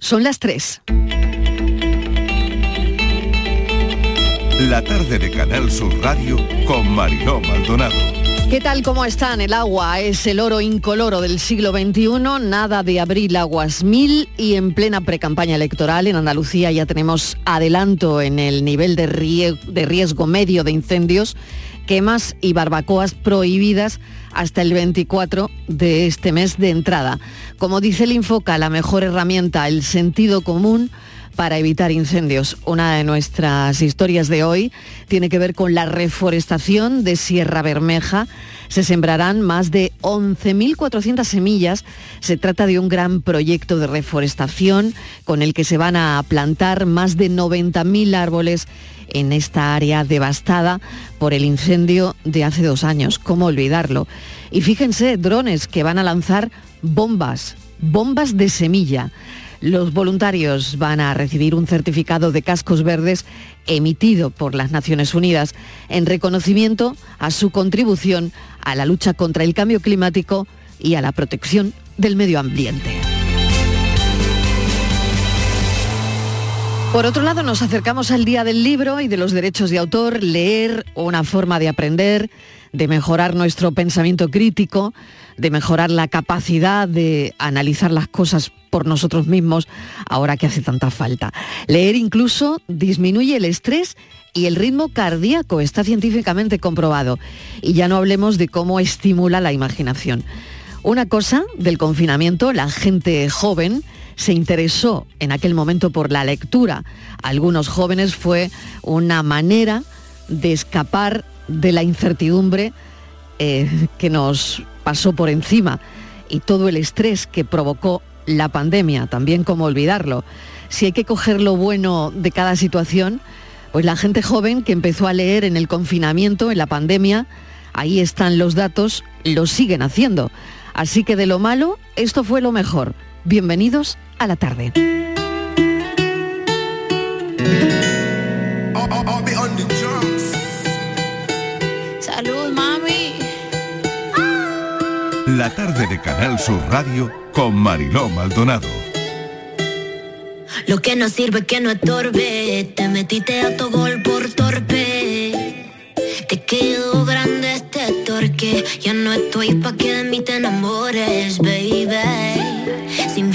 son las 3. La tarde de Canal Sur Radio con Mariló Maldonado. ¿Qué tal? ¿Cómo están? El agua es el oro incoloro del siglo XXI, nada de abril aguas mil y en plena precampaña electoral en Andalucía ya tenemos adelanto en el nivel de riesgo medio de incendios, quemas y barbacoas prohibidas hasta el 24 de este mes de entrada. Como dice el Infoca, la mejor herramienta, el sentido común para evitar incendios. Una de nuestras historias de hoy tiene que ver con la reforestación de Sierra Bermeja. Se sembrarán más de 11.400 semillas. Se trata de un gran proyecto de reforestación con el que se van a plantar más de 90.000 árboles en esta área devastada por el incendio de hace dos años. ¿Cómo olvidarlo? Y fíjense, drones que van a lanzar bombas, bombas de semilla. Los voluntarios van a recibir un certificado de cascos verdes emitido por las Naciones Unidas en reconocimiento a su contribución a la lucha contra el cambio climático y a la protección del medio ambiente. Por otro lado, nos acercamos al Día del Libro y de los Derechos de Autor, leer una forma de aprender, de mejorar nuestro pensamiento crítico, de mejorar la capacidad de analizar las cosas por nosotros mismos ahora que hace tanta falta. Leer incluso disminuye el estrés y el ritmo cardíaco, está científicamente comprobado. Y ya no hablemos de cómo estimula la imaginación. Una cosa del confinamiento, la gente joven, se interesó en aquel momento por la lectura. Algunos jóvenes fue una manera de escapar de la incertidumbre eh, que nos pasó por encima y todo el estrés que provocó la pandemia, también como olvidarlo. Si hay que coger lo bueno de cada situación, pues la gente joven que empezó a leer en el confinamiento, en la pandemia, ahí están los datos, lo siguen haciendo. Así que de lo malo, esto fue lo mejor. Bienvenidos a la tarde. Salud, mami. La tarde de Canal Sur Radio con Mariló Maldonado. Lo que no sirve que no estorbe. Te metiste a tu gol por torpe. Te quedó grande este torque. Ya no estoy pa' que de mí te enamores, baby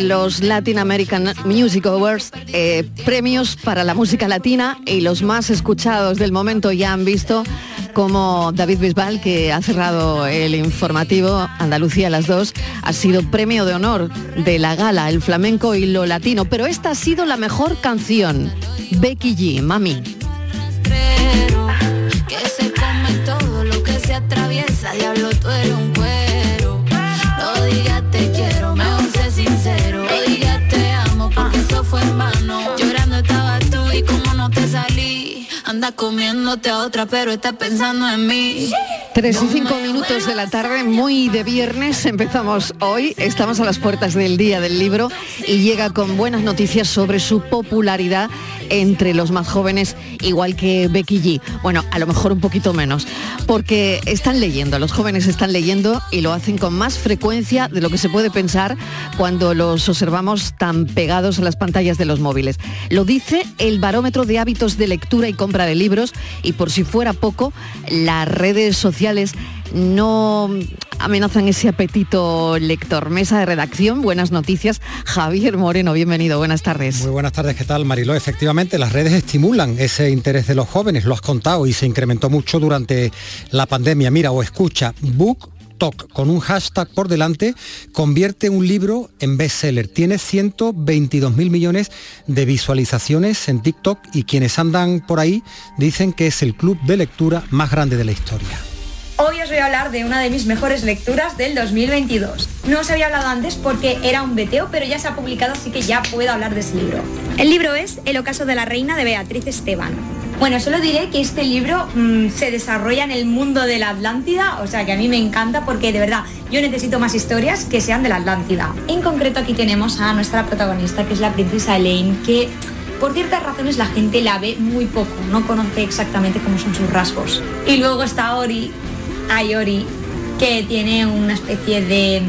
Los Latin American Music Awards, eh, premios para la música latina y los más escuchados del momento ya han visto como David Bisbal, que ha cerrado el informativo Andalucía a las dos, ha sido premio de honor de la gala, el flamenco y lo latino. Pero esta ha sido la mejor canción, Becky G, Mami. Todo lo que se atraviesa, un. Fue en vano. Anda comiéndote a otra, pero está pensando en mí. Tres y cinco minutos de la tarde, muy de viernes, empezamos hoy, estamos a las puertas del Día del Libro y llega con buenas noticias sobre su popularidad entre los más jóvenes, igual que Becky G. Bueno, a lo mejor un poquito menos, porque están leyendo, los jóvenes están leyendo y lo hacen con más frecuencia de lo que se puede pensar cuando los observamos tan pegados a las pantallas de los móviles. Lo dice el barómetro de hábitos de lectura y compra de libros y por si fuera poco, las redes sociales no amenazan ese apetito lector. Mesa de redacción, buenas noticias. Javier Moreno, bienvenido, buenas tardes. Muy buenas tardes, ¿qué tal Mariló? Efectivamente, las redes estimulan ese interés de los jóvenes, lo has contado, y se incrementó mucho durante la pandemia. Mira, o escucha, Book Talk, con un hashtag por delante, convierte un libro en bestseller. Tiene 122 mil millones de visualizaciones en TikTok y quienes andan por ahí dicen que es el club de lectura más grande de la historia. Hoy os voy a hablar de una de mis mejores lecturas del 2022. No os había hablado antes porque era un beteo, pero ya se ha publicado, así que ya puedo hablar de ese libro. El libro es El ocaso de la reina de Beatriz Esteban. Bueno, solo diré que este libro mmm, se desarrolla en el mundo de la Atlántida, o sea que a mí me encanta porque de verdad yo necesito más historias que sean de la Atlántida. En concreto aquí tenemos a nuestra protagonista, que es la princesa Elaine, que por ciertas razones la gente la ve muy poco, no conoce exactamente cómo son sus rasgos. Y luego está Ori, Ayori, que tiene una especie de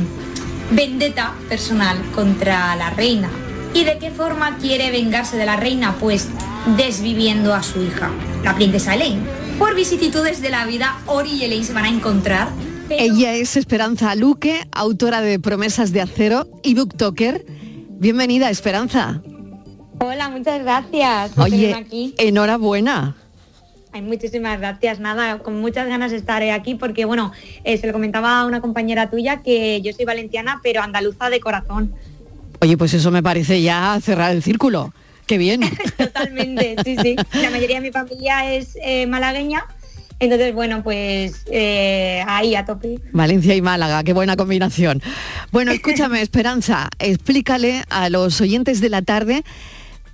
vendetta personal contra la reina. ¿Y de qué forma quiere vengarse de la reina? Pues desviviendo a su hija, la princesa Elaine. Por vicisitudes de la vida, Ori y Elaine se van a encontrar. Pero... Ella es Esperanza Luque, autora de Promesas de Acero y booktoker. Bienvenida, Esperanza. Hola, muchas gracias. Oye, aquí. enhorabuena. Ay, muchísimas gracias. Nada, con muchas ganas estaré aquí porque, bueno, eh, se lo comentaba a una compañera tuya que yo soy valenciana, pero andaluza de corazón. Oye, pues eso me parece ya cerrar el círculo. Qué bien. Totalmente, sí, sí. La mayoría de mi familia es eh, malagueña. Entonces, bueno, pues eh, ahí a tope. Valencia y Málaga, qué buena combinación. Bueno, escúchame, Esperanza, explícale a los oyentes de la tarde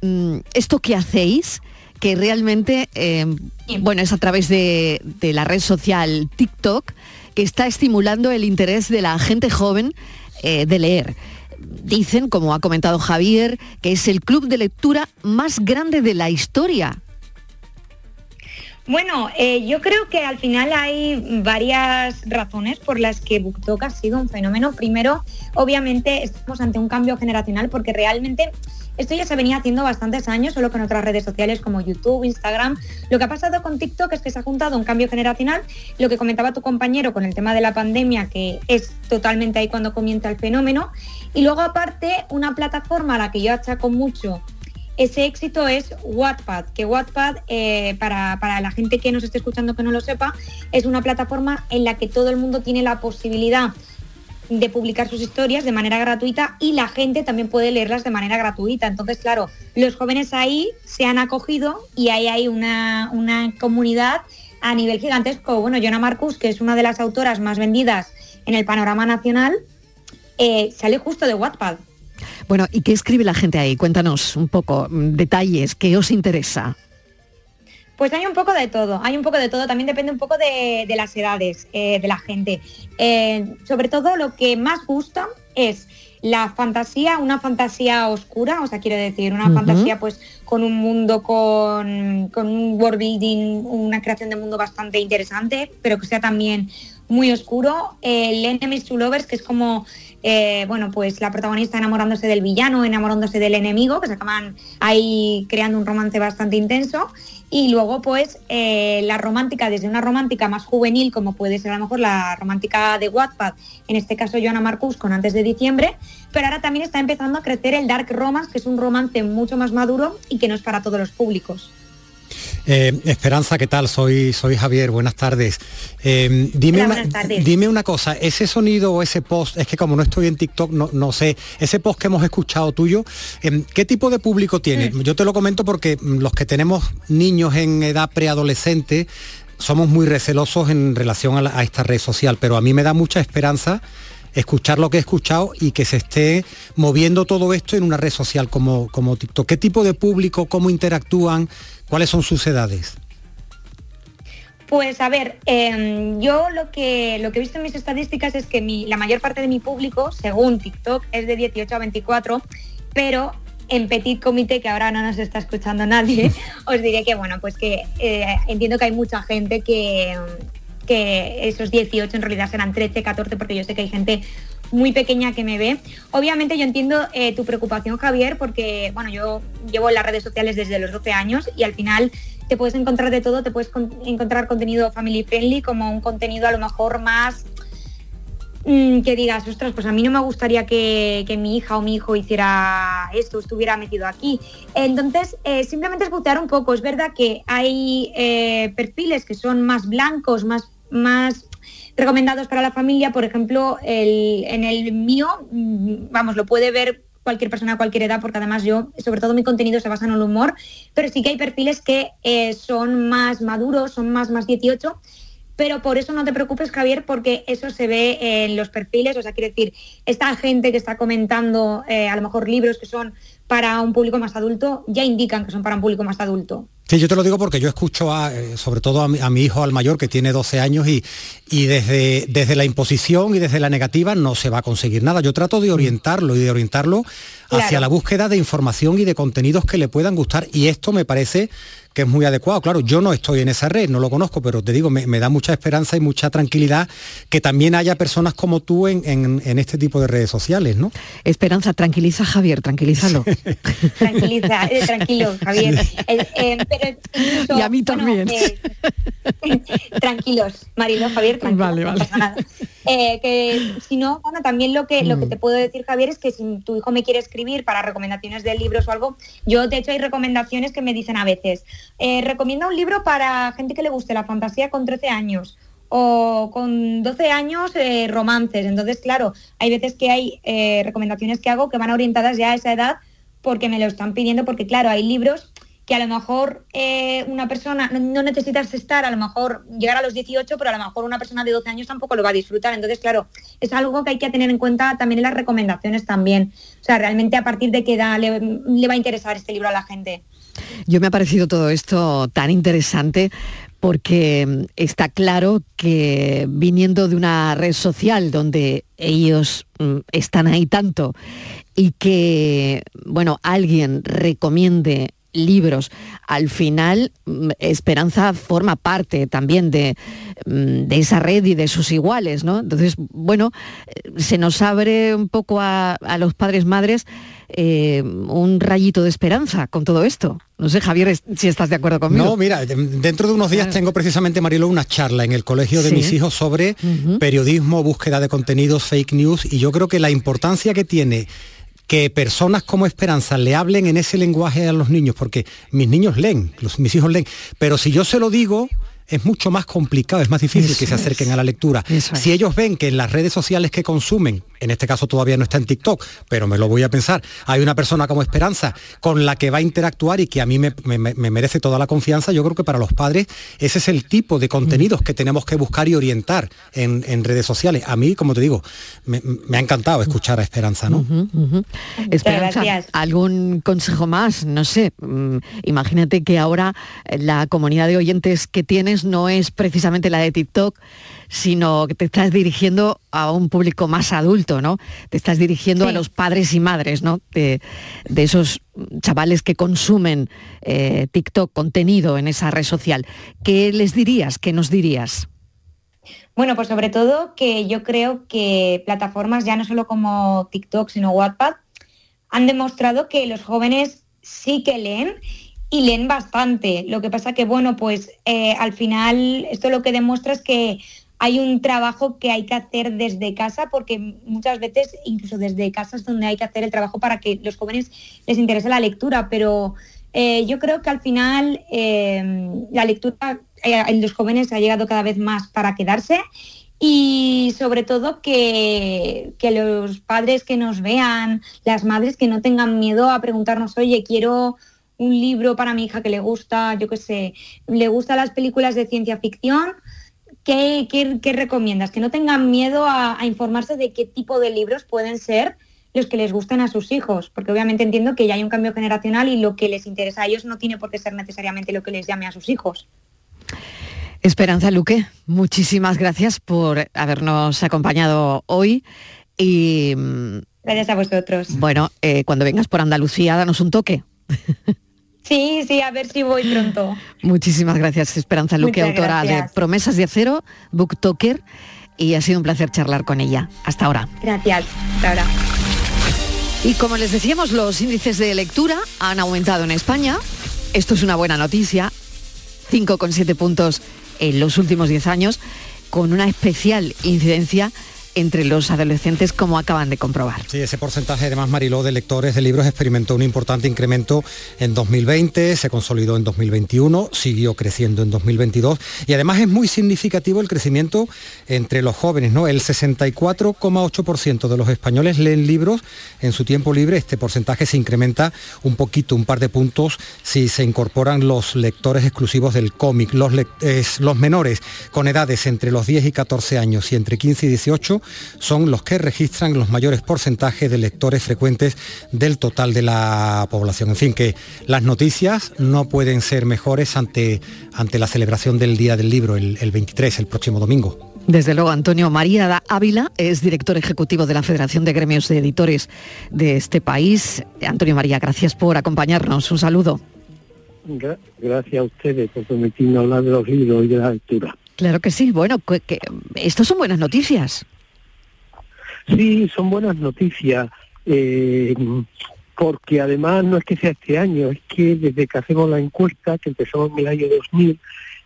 mmm, esto que hacéis, que realmente, eh, bueno, es a través de, de, la red social TikTok, que está estimulando el interés de la gente joven eh, de leer. Dicen, como ha comentado Javier, que es el club de lectura más grande de la historia. Bueno, eh, yo creo que al final hay varias razones por las que BookTok ha sido un fenómeno. Primero, obviamente, estamos ante un cambio generacional porque realmente esto ya se venía haciendo bastantes años, solo con otras redes sociales como YouTube, Instagram. Lo que ha pasado con TikTok es que se ha juntado un cambio generacional. Lo que comentaba tu compañero con el tema de la pandemia, que es totalmente ahí cuando comienza el fenómeno. Y luego aparte, una plataforma a la que yo achaco mucho ese éxito es Wattpad, que Wattpad, eh, para, para, la gente que nos esté escuchando que no lo sepa, es una plataforma en la que todo el mundo tiene la posibilidad de publicar sus historias de manera gratuita y la gente también puede leerlas de manera gratuita. Entonces, claro, los jóvenes ahí se han acogido y ahí hay una, una comunidad a nivel gigantesco. Bueno, Jonah Marcus, que es una de las autoras más vendidas en el panorama nacional, eh, sale justo de Wattpad. Bueno, ¿y qué escribe la gente ahí? Cuéntanos un poco, detalles, ¿qué os interesa? Pues hay un poco de todo, hay un poco de todo, también depende un poco de, de las edades eh, de la gente. Eh, sobre todo lo que más gusta es la fantasía, una fantasía oscura, o sea, quiero decir, una uh -huh. fantasía pues con un mundo, con, con, un world building, una creación de mundo bastante interesante, pero que sea también muy oscuro. El Enemies to Lovers, que es como eh, bueno, pues la protagonista enamorándose del villano, enamorándose del enemigo, que se acaban ahí creando un romance bastante intenso. Y luego, pues, eh, la romántica, desde una romántica más juvenil, como puede ser a lo mejor la romántica de Wattpad, en este caso Joana Marcus con Antes de Diciembre, pero ahora también está empezando a crecer el Dark Romance, que es un romance mucho más maduro y que no es para todos los públicos. Eh, Esperanza, ¿qué tal? Soy, soy Javier, buenas tardes. Eh, dime, Hola, una, tardes. dime una cosa, ese sonido o ese post, es que como no estoy en TikTok, no, no sé, ese post que hemos escuchado tuyo, eh, ¿qué tipo de público tiene? Mm. Yo te lo comento porque mm, los que tenemos niños en edad preadolescente, somos muy recelosos en relación a, la, a esta red social, pero a mí me da mucha esperanza escuchar lo que he escuchado y que se esté moviendo todo esto en una red social como, como TikTok. ¿Qué tipo de público, cómo interactúan, cuáles son sus edades? Pues a ver, em, yo lo que, lo que he visto en mis estadísticas es que la mayor parte de mi público, según TikTok, es de 18 a 24, pero en Petit Comité, que ahora no nos está escuchando nadie, os diré que bueno, pues que eh, entiendo que hay mucha gente que, que esos 18 en realidad serán 13, 14, porque yo sé que hay gente muy pequeña que me ve. Obviamente yo entiendo eh, tu preocupación, Javier, porque bueno, yo llevo en las redes sociales desde los 12 años y al final te puedes encontrar de todo, te puedes encontrar contenido family friendly como un contenido a lo mejor más mm, que digas, ostras, pues a mí no me gustaría que, mi hija o mi hijo hiciera esto, estuviera metido aquí. Entonces, eh, simplemente es un poco. Es verdad que hay eh, perfiles que son más blancos, más, más recomendados para la familia. Por ejemplo, en el mío, mm, vamos, lo puede ver cualquier persona cualquier edad, porque además yo, sobre todo mi contenido se basa en el humor, pero sí que hay perfiles que eh, son más maduros, son más más 18, pero por eso no te preocupes, Javier, porque eso se ve en los perfiles, o sea, quiere decir, esta gente que está comentando eh, a lo mejor libros que son para un público más adulto, ya indican que son para un público más adulto. Sí, yo te lo digo porque yo escucho a, eh, sobre todo a mi, hijo, al mayor, que tiene 12 años, y, y desde, desde la imposición y desde la negativa no se va a conseguir nada. Yo trato de mm. orientarlo y de orientarlo hacia la búsqueda de información y de contenidos que le puedan gustar. Y esto me parece que es muy adecuado. Claro, yo no estoy en esa red, no lo conozco, pero te digo, me, da mucha esperanza y mucha tranquilidad que también haya personas como tú en, este tipo de redes sociales, ¿no? Esperanza, tranquiliza Javier, tranquilízalo. tranquiliza, eh, tranquilo, Javier. Eh, eh, y a mí también. tranquilos, Marilo, Javier, tranquilo, vale, vale. Que si no, bueno, también lo que, lo que mm. te puedo decir, Javier, es que si tu hijo me quiere escribir para recomendaciones de libros o algo, yo de hecho hay recomendaciones que me dicen a veces, eh, recomienda un libro para gente que le guste la fantasía con 13 años o con 12 años eh, romances. Entonces, claro, hay veces que hay eh, recomendaciones que hago que van orientadas ya a esa edad porque me lo están pidiendo, porque claro, hay libros que a lo mejor una persona, no, necesitas estar, a lo mejor llegar a los 18, pero a lo mejor una persona de 12 años tampoco lo va a disfrutar. Entonces, claro, es algo que hay que tener en cuenta también en las recomendaciones también. O sea, realmente a partir de qué edad le va a interesar este libro a la gente. Yo me ha parecido todo esto tan interesante porque mm, está claro que viniendo de una red social donde ellos mm, están ahí tanto y que, bueno, alguien recomiende libros. Al final, mm, Esperanza forma parte también de, esa red y de sus iguales, ¿no? Entonces, bueno, eh, se nos abre un poco a, a los padres madres eh, un rayito de esperanza con todo esto. No sé, Javier, si estás de acuerdo conmigo. No, mira, dentro de unos días tengo precisamente, Marilo, una charla en el colegio de mis hijos sobre periodismo, búsqueda de contenidos, fake news, y yo creo que la importancia que tiene que personas como Esperanza le hablen en ese lenguaje a los niños, porque mis niños leen, mis hijos leen, pero si yo se lo digo, es mucho más complicado, es más difícil que se acerquen a la lectura. Si ellos ven que en las redes sociales que consumen, en este caso todavía no está en TikTok, pero me lo voy a pensar, hay una persona como Esperanza con la que va a interactuar y que a mí me, merece toda la confianza, yo creo que para los padres ese es el tipo de contenidos que tenemos que buscar y orientar en, redes sociales. A mí, como te digo, me, ha encantado escuchar a Esperanza, ¿no? Esperanza, ¿algún consejo más? No sé, mm, imagínate que ahora la comunidad de oyentes que tienes no es precisamente la de TikTok, sino que te estás dirigiendo a un público más adulto, ¿no? Te estás dirigiendo a los padres y madres, ¿no? De, esos chavales que consumen eh, TikTok, contenido en esa red social. ¿Qué les dirías? ¿Qué nos dirías? Bueno, pues sobre todo que yo creo que plataformas ya no solo como TikTok, sino WhatsApp, han demostrado que los jóvenes sí que leen y leen bastante. Lo que pasa que, bueno, pues eh, al final esto lo que demuestra es que hay un trabajo que hay que hacer desde casa, porque muchas veces, incluso desde casa es donde hay que hacer el trabajo para que los jóvenes les interese la lectura, pero eh, yo creo que al final eh, la lectura en los jóvenes ha llegado cada vez más para quedarse y sobre todo que, que, los padres que nos vean, las madres que no tengan miedo a preguntarnos, oye, quiero un libro para mi hija que le gusta, yo qué sé, le gustan las películas de ciencia ficción, ¿qué, recomiendas? Que no tengan miedo a, informarse de qué tipo de libros pueden ser los que les gusten a sus hijos, porque obviamente entiendo que ya hay un cambio generacional y lo que les interesa a ellos no tiene por qué ser necesariamente lo que les llame a sus hijos. Esperanza Luque, muchísimas gracias por habernos acompañado hoy y... Mm, gracias a vosotros. Bueno, eh, cuando vengas por Andalucía, danos un toque. Sí, sí, a ver si voy pronto. Muchísimas gracias, Esperanza Luque, autora de Promesas de Acero, Booktoker, y ha sido un placer charlar con ella. Hasta ahora. Gracias, hasta ahora. Y como les decíamos, los índices de lectura han aumentado en España. Esto es una buena noticia. 5,7 puntos en los últimos 10 años, con una especial incidencia entre los adolescentes, como acaban de comprobar. Sí, ese porcentaje, además, Mariló, de lectores de libros experimentó un importante incremento en 2020, se consolidó en 2021, siguió creciendo en 2022 y además es muy significativo el crecimiento entre los jóvenes, ¿no? El 64,8% de los españoles leen libros en su tiempo libre, este porcentaje se incrementa un poquito, un par de puntos, si se incorporan los lectores exclusivos del cómic, los, los menores con edades entre los 10 y 14 años y entre 15 y 18 son los que registran los mayores porcentajes de lectores frecuentes del total de la población. En fin, que las noticias no pueden ser mejores ante, ante la celebración del Día del Libro, el, el 23, el próximo domingo. Desde luego, Antonio María Ávila es director ejecutivo de la Federación de Gremios de Editores de este país. Antonio María, gracias por acompañarnos. Un saludo. Gracias a ustedes por permitirnos hablar de los libros y de la lectura. Claro que sí. Bueno, que, estos son buenas noticias. Sí, son buenas noticias, eh, porque además no es que sea este año, es que desde que hacemos la encuesta, que empezó en el año 2000,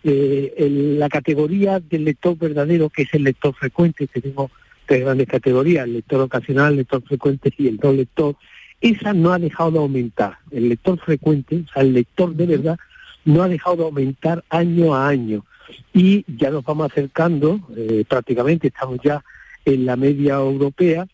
eh, la categoría del lector verdadero, que es el lector frecuente, tenemos tres grandes categorías, el lector ocasional, el lector frecuente y el no lector, esa no ha dejado de aumentar. El lector frecuente, o sea, el lector de verdad, no ha dejado de aumentar año a año. Y ya nos vamos acercando, eh, prácticamente estamos ya en la media europea,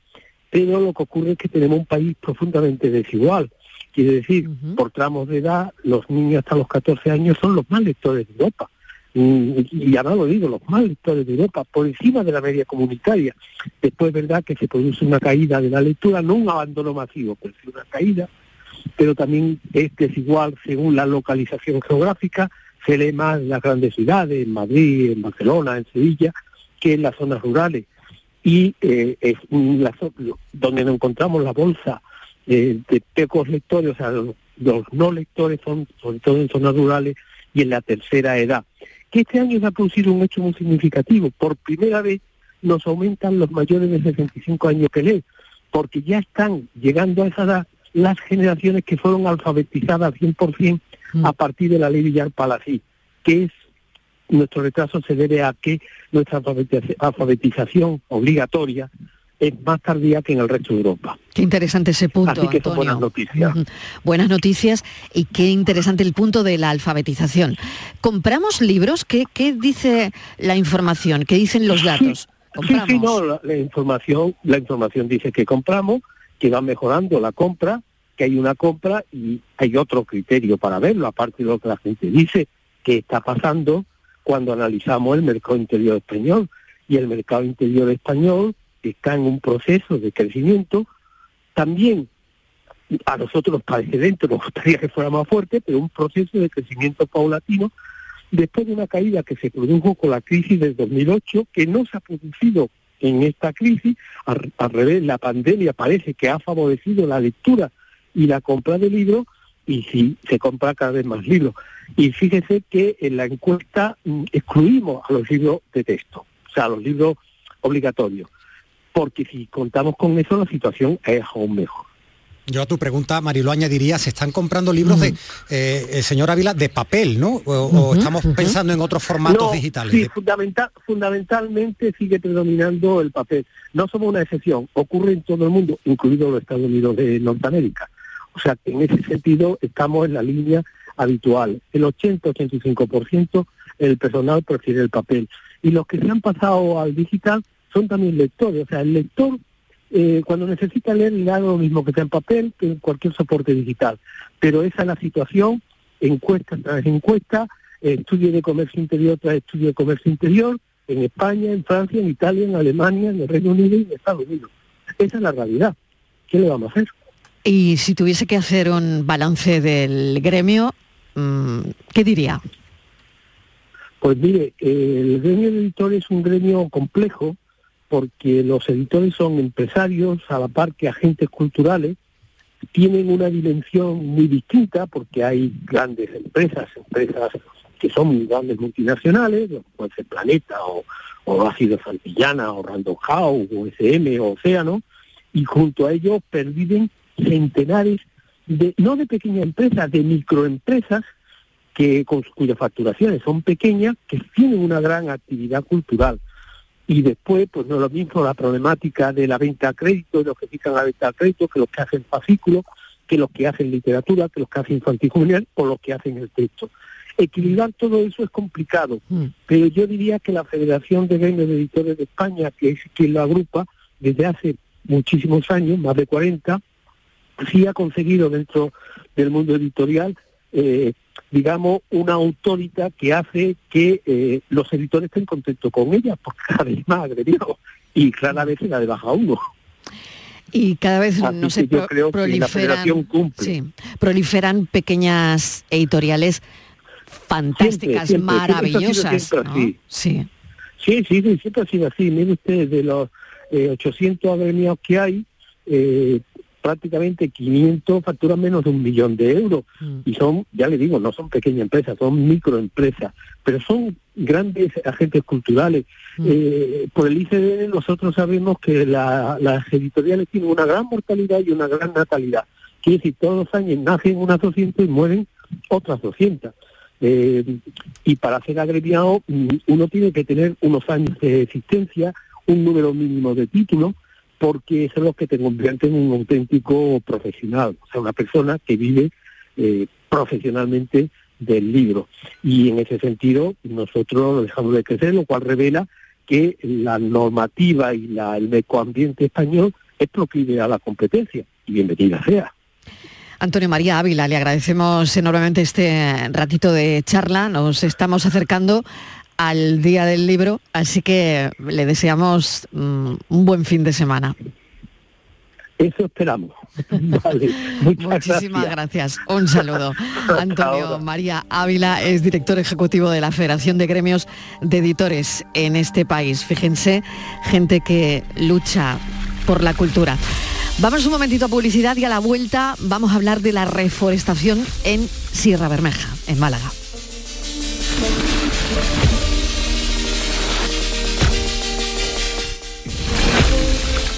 pero lo que ocurre es que tenemos un país profundamente desigual. Quiere decir, por tramos de edad, los niños hasta los 14 años son los más lectores de Europa. Y ya no lo digo, los más lectores de Europa, por encima de la media comunitaria. Después es verdad que se produce una caída de la lectura, no un abandono masivo, pero sí una caída, pero también es desigual según la localización geográfica, se lee más en las grandes ciudades, en Madrid, en Barcelona, en Sevilla, que en las zonas rurales y eh, es la, donde nos encontramos la bolsa eh, de pocos lectores, o sea, los, no lectores son sobre todo en zonas rurales y en la tercera edad. Que este año se ha producido un hecho muy significativo. Por primera vez nos aumentan los mayores de 65 años que leen, porque ya están llegando a esa edad las generaciones que fueron alfabetizadas 100% mm. a partir de la ley Villar-Palací, que es nuestro retraso se debe a que nuestra alfabetización obligatoria es más tardía que en el resto de Europa. Qué interesante ese punto. Así que son buenas noticias. Buenas noticias y qué interesante el punto de la alfabetización. ¿Compramos libros? ¿Qué, qué dice la información? ¿Qué dicen los datos? Sí, sí, no, la, información, la información dice que compramos, que va mejorando la compra, que hay una compra y hay otro criterio para verlo, aparte de lo que la gente dice que está pasando cuando analizamos el mercado interior español. Y el mercado interior español está en un proceso de crecimiento. También a nosotros nos parece dentro, nos gustaría que fuera más fuerte, pero un proceso de crecimiento paulatino después de una caída que se produjo con la crisis del 2008, que no se ha producido en esta crisis, al revés, la pandemia parece que ha favorecido la lectura y la compra de libros, y sí, se compra cada vez más libros. Y fíjese que en la encuesta mm, excluimos a los libros de texto, o sea, a los libros obligatorios, porque si contamos con eso la situación es aún mejor. Yo a tu pregunta, Marilo, añadiría, se están comprando libros de, eh, el señor Ávila, de papel, ¿no? O, estamos pensando en otros formatos digitales. Sí, fundamental, fundamentalmente sigue predominando el papel. No somos una excepción, ocurre en todo el mundo, incluido los Estados Unidos de Norteamérica. O sea, en ese sentido estamos en la línea habitual. El 80-85% el personal prefiere el papel. Y los que se han pasado al digital son también lectores. O sea, el lector eh, cuando necesita leer le da lo mismo que sea en papel que en cualquier soporte digital. Pero esa es la situación, encuesta tras encuesta, estudio de comercio interior tras estudio de comercio interior, en España, en Francia, en Italia, en Alemania, en el Reino Unido y en Estados Unidos. Esa es la realidad. ¿Qué le vamos a hacer? Y si tuviese que hacer un balance del gremio, mm, ¿qué diría? Pues mire, el gremio de editores es un gremio complejo porque los editores son empresarios a la par que agentes culturales, tienen una dimensión muy distinta porque hay grandes empresas, empresas que son grandes multinacionales, como ser Planeta o, o Ácido Santillana o Random House o SM o Océano, y junto a ellos perviven centenares de, no de pequeñas empresas, de microempresas que con cuyas facturaciones son pequeñas, que tienen una gran actividad cultural. Y después, pues no es lo mismo la problemática de la venta a crédito, de los que fijan la venta a crédito, que los que hacen fascículos, que los que hacen literatura, que los que hacen infantil juvenil o los que hacen el texto. Equilibrar todo eso es complicado, Mm. pero yo diría que la Federación de Gremios de Editores de España, que es quien lo agrupa desde hace muchísimos años, más de 40, sí ha conseguido dentro del mundo editorial, eh, digamos, una autoridad que hace que eh, los editores estén contentos con ella, porque cada vez más agredidos y rara vez se la de baja uno. Y cada vez, Así no yo pro- proliferan, sí, proliferan pequeñas editoriales fantásticas, Siempre, siempre. maravillosas. ¿no? siempre así. Sí. Sí, sí, sí, siempre ha sido así. Mire usted, de los eh, 800 agremiados que hay, eh, prácticamente 500 facturan menos de un millón de euros. Mm. Y son, ya le digo, no son pequeñas empresas, son microempresas, pero son grandes agentes culturales. Mm. Eh, por el ICD nosotros sabemos que la- las editoriales tienen una gran mortalidad y una gran natalidad. Quiere decir, todos los años nacen unas 200 y mueren otras 200. Eh, y para ser agremiado mm, uno tiene que tener unos años de existencia, un número mínimo de títulos, porque eso es lo que te convierte en un auténtico profesional, o sea, una persona que vive eh, profesionalmente del libro. Y en ese sentido nosotros lo dejamos de crecer, lo cual revela que la normativa y la, el mecoambiente español es proclive a la competencia. Y bienvenida sea. Antonio María Ávila, le agradecemos enormemente este ratito de charla. Nos estamos acercando al Día del Libro, así que le deseamos mm, un buen fin de semana. Eso esperamos. vale, Muchísimas gracias. gracias. Un saludo. Antonio ahora. María Ávila es director ejecutivo de la Federación de Gremios de Editores en este país. Fíjense, gente que lucha por la cultura. Vamos un momentito a publicidad y a la vuelta vamos a hablar de la reforestación en Sierra Bermeja, en Málaga.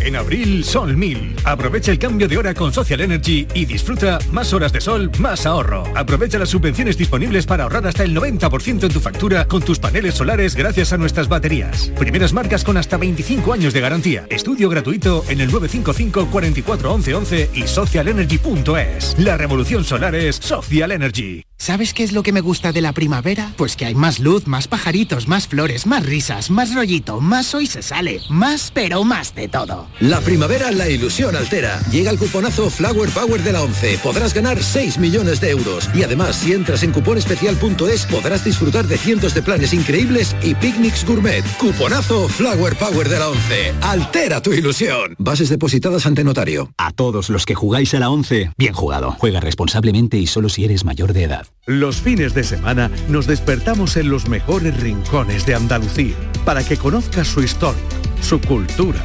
En abril, Sol 1000. Aprovecha el cambio de hora con Social Energy y disfruta más horas de sol, más ahorro. Aprovecha las subvenciones disponibles para ahorrar hasta el 90% en tu factura con tus paneles solares gracias a nuestras baterías. Primeras marcas con hasta 25 años de garantía. Estudio gratuito en el 955 44 11 11 y socialenergy.es. La revolución solar es Social Energy. ¿Sabes qué es lo que me gusta de la primavera? Pues que hay más luz, más pajaritos, más flores, más risas, más rollito, más hoy se sale, más pero más de todo. La primavera la ilusión altera. Llega el cuponazo Flower Power de la 11. Podrás ganar 6 millones de euros. Y además, si entras en cuponespecial.es, podrás disfrutar de cientos de planes increíbles y picnics gourmet. Cuponazo Flower Power de la 11. Altera tu ilusión. Bases depositadas ante notario. A todos los que jugáis a la 11, bien jugado. Juega responsablemente y solo si eres mayor de edad. Los fines de semana nos despertamos en los mejores rincones de Andalucía para que conozcas su historia, su cultura,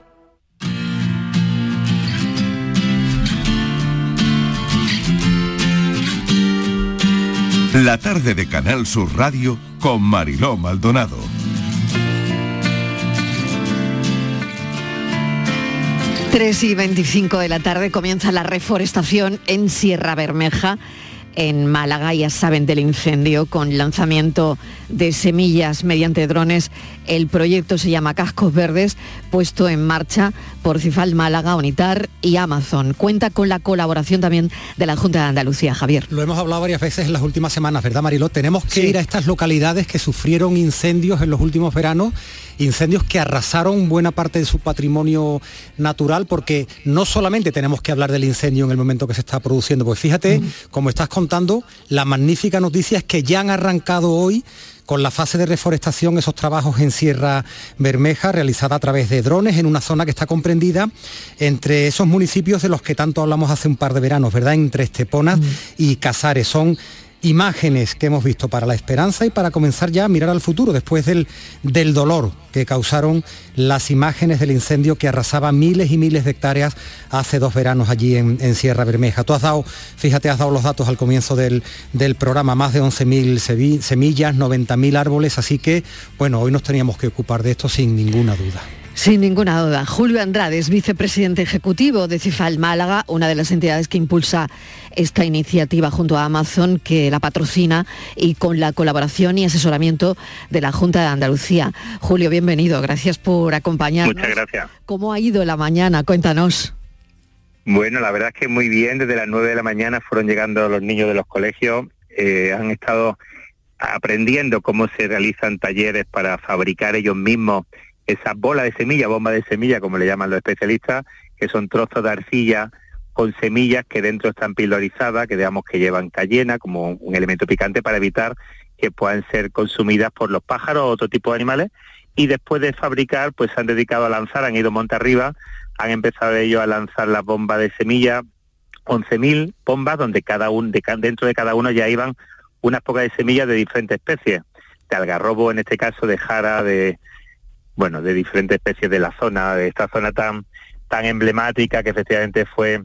La tarde de Canal Sur Radio con Mariló Maldonado. Tres y 25 de la tarde comienza la reforestación en Sierra Bermeja, en Málaga. Ya saben del incendio con lanzamiento de semillas mediante drones. El proyecto se llama Cascos Verdes, puesto en marcha por Cifal Málaga, Unitar y Amazon. Cuenta con la colaboración también de la Junta de Andalucía, Javier. Lo hemos hablado varias veces en las últimas semanas, ¿verdad, Mariló? Tenemos que ir a estas localidades que sufrieron incendios en los últimos veranos, incendios que arrasaron buena parte de su patrimonio natural, porque no solamente tenemos que hablar del incendio en el momento que se está produciendo, pues fíjate, como estás contando, la magnífica noticia es que ya han arrancado hoy con la fase de reforestación, esos trabajos en Sierra Bermeja, realizada a través de drones en una zona que está comprendida entre esos municipios de los que tanto hablamos hace un par de veranos, ¿verdad? Entre Estepona y Casares. Son imágenes que hemos visto para la esperanza y para comenzar ya a mirar al futuro después del, del dolor que causaron las imágenes del incendio que arrasaba miles y miles de hectáreas hace dos veranos allí en, Sierra Bermeja. Tú has dado, fíjate, has dado los datos al comienzo del, del programa, más de 11.000 semillas, 90.000 árboles, así que, bueno, hoy nos teníamos que ocupar de esto sin ninguna duda. Sin ninguna duda. Julio Andrade es vicepresidente ejecutivo de Cifal Málaga, una de las entidades que impulsa esta iniciativa junto a Amazon, que la patrocina y con la colaboración y asesoramiento de la Junta de Andalucía. Julio, bienvenido. Gracias por acompañarnos. Muchas gracias. ¿Cómo ha ido la mañana? Cuéntanos. Bueno, la verdad es que muy bien. Desde las 9 de la mañana fueron llegando los niños de los colegios. Eh, han estado aprendiendo cómo se realizan talleres para fabricar ellos mismos esa bola de semilla, bomba de semilla, como le llaman los especialistas, que son trozos de arcilla con semillas que dentro están pilorizadas, que digamos que llevan cayena como un elemento picante para evitar que puedan ser consumidas por los pájaros o otro tipo de animales. Y después de fabricar, pues se han dedicado a lanzar, han ido monte arriba, han empezado ellos a lanzar las bombas de semilla, 11.000 bombas, donde cada un, dentro de cada uno ya iban unas pocas de semillas de diferentes especies, de algarrobo en este caso, de jara, de, bueno, de diferentes especies de la zona, de esta zona tan, tan emblemática que efectivamente fue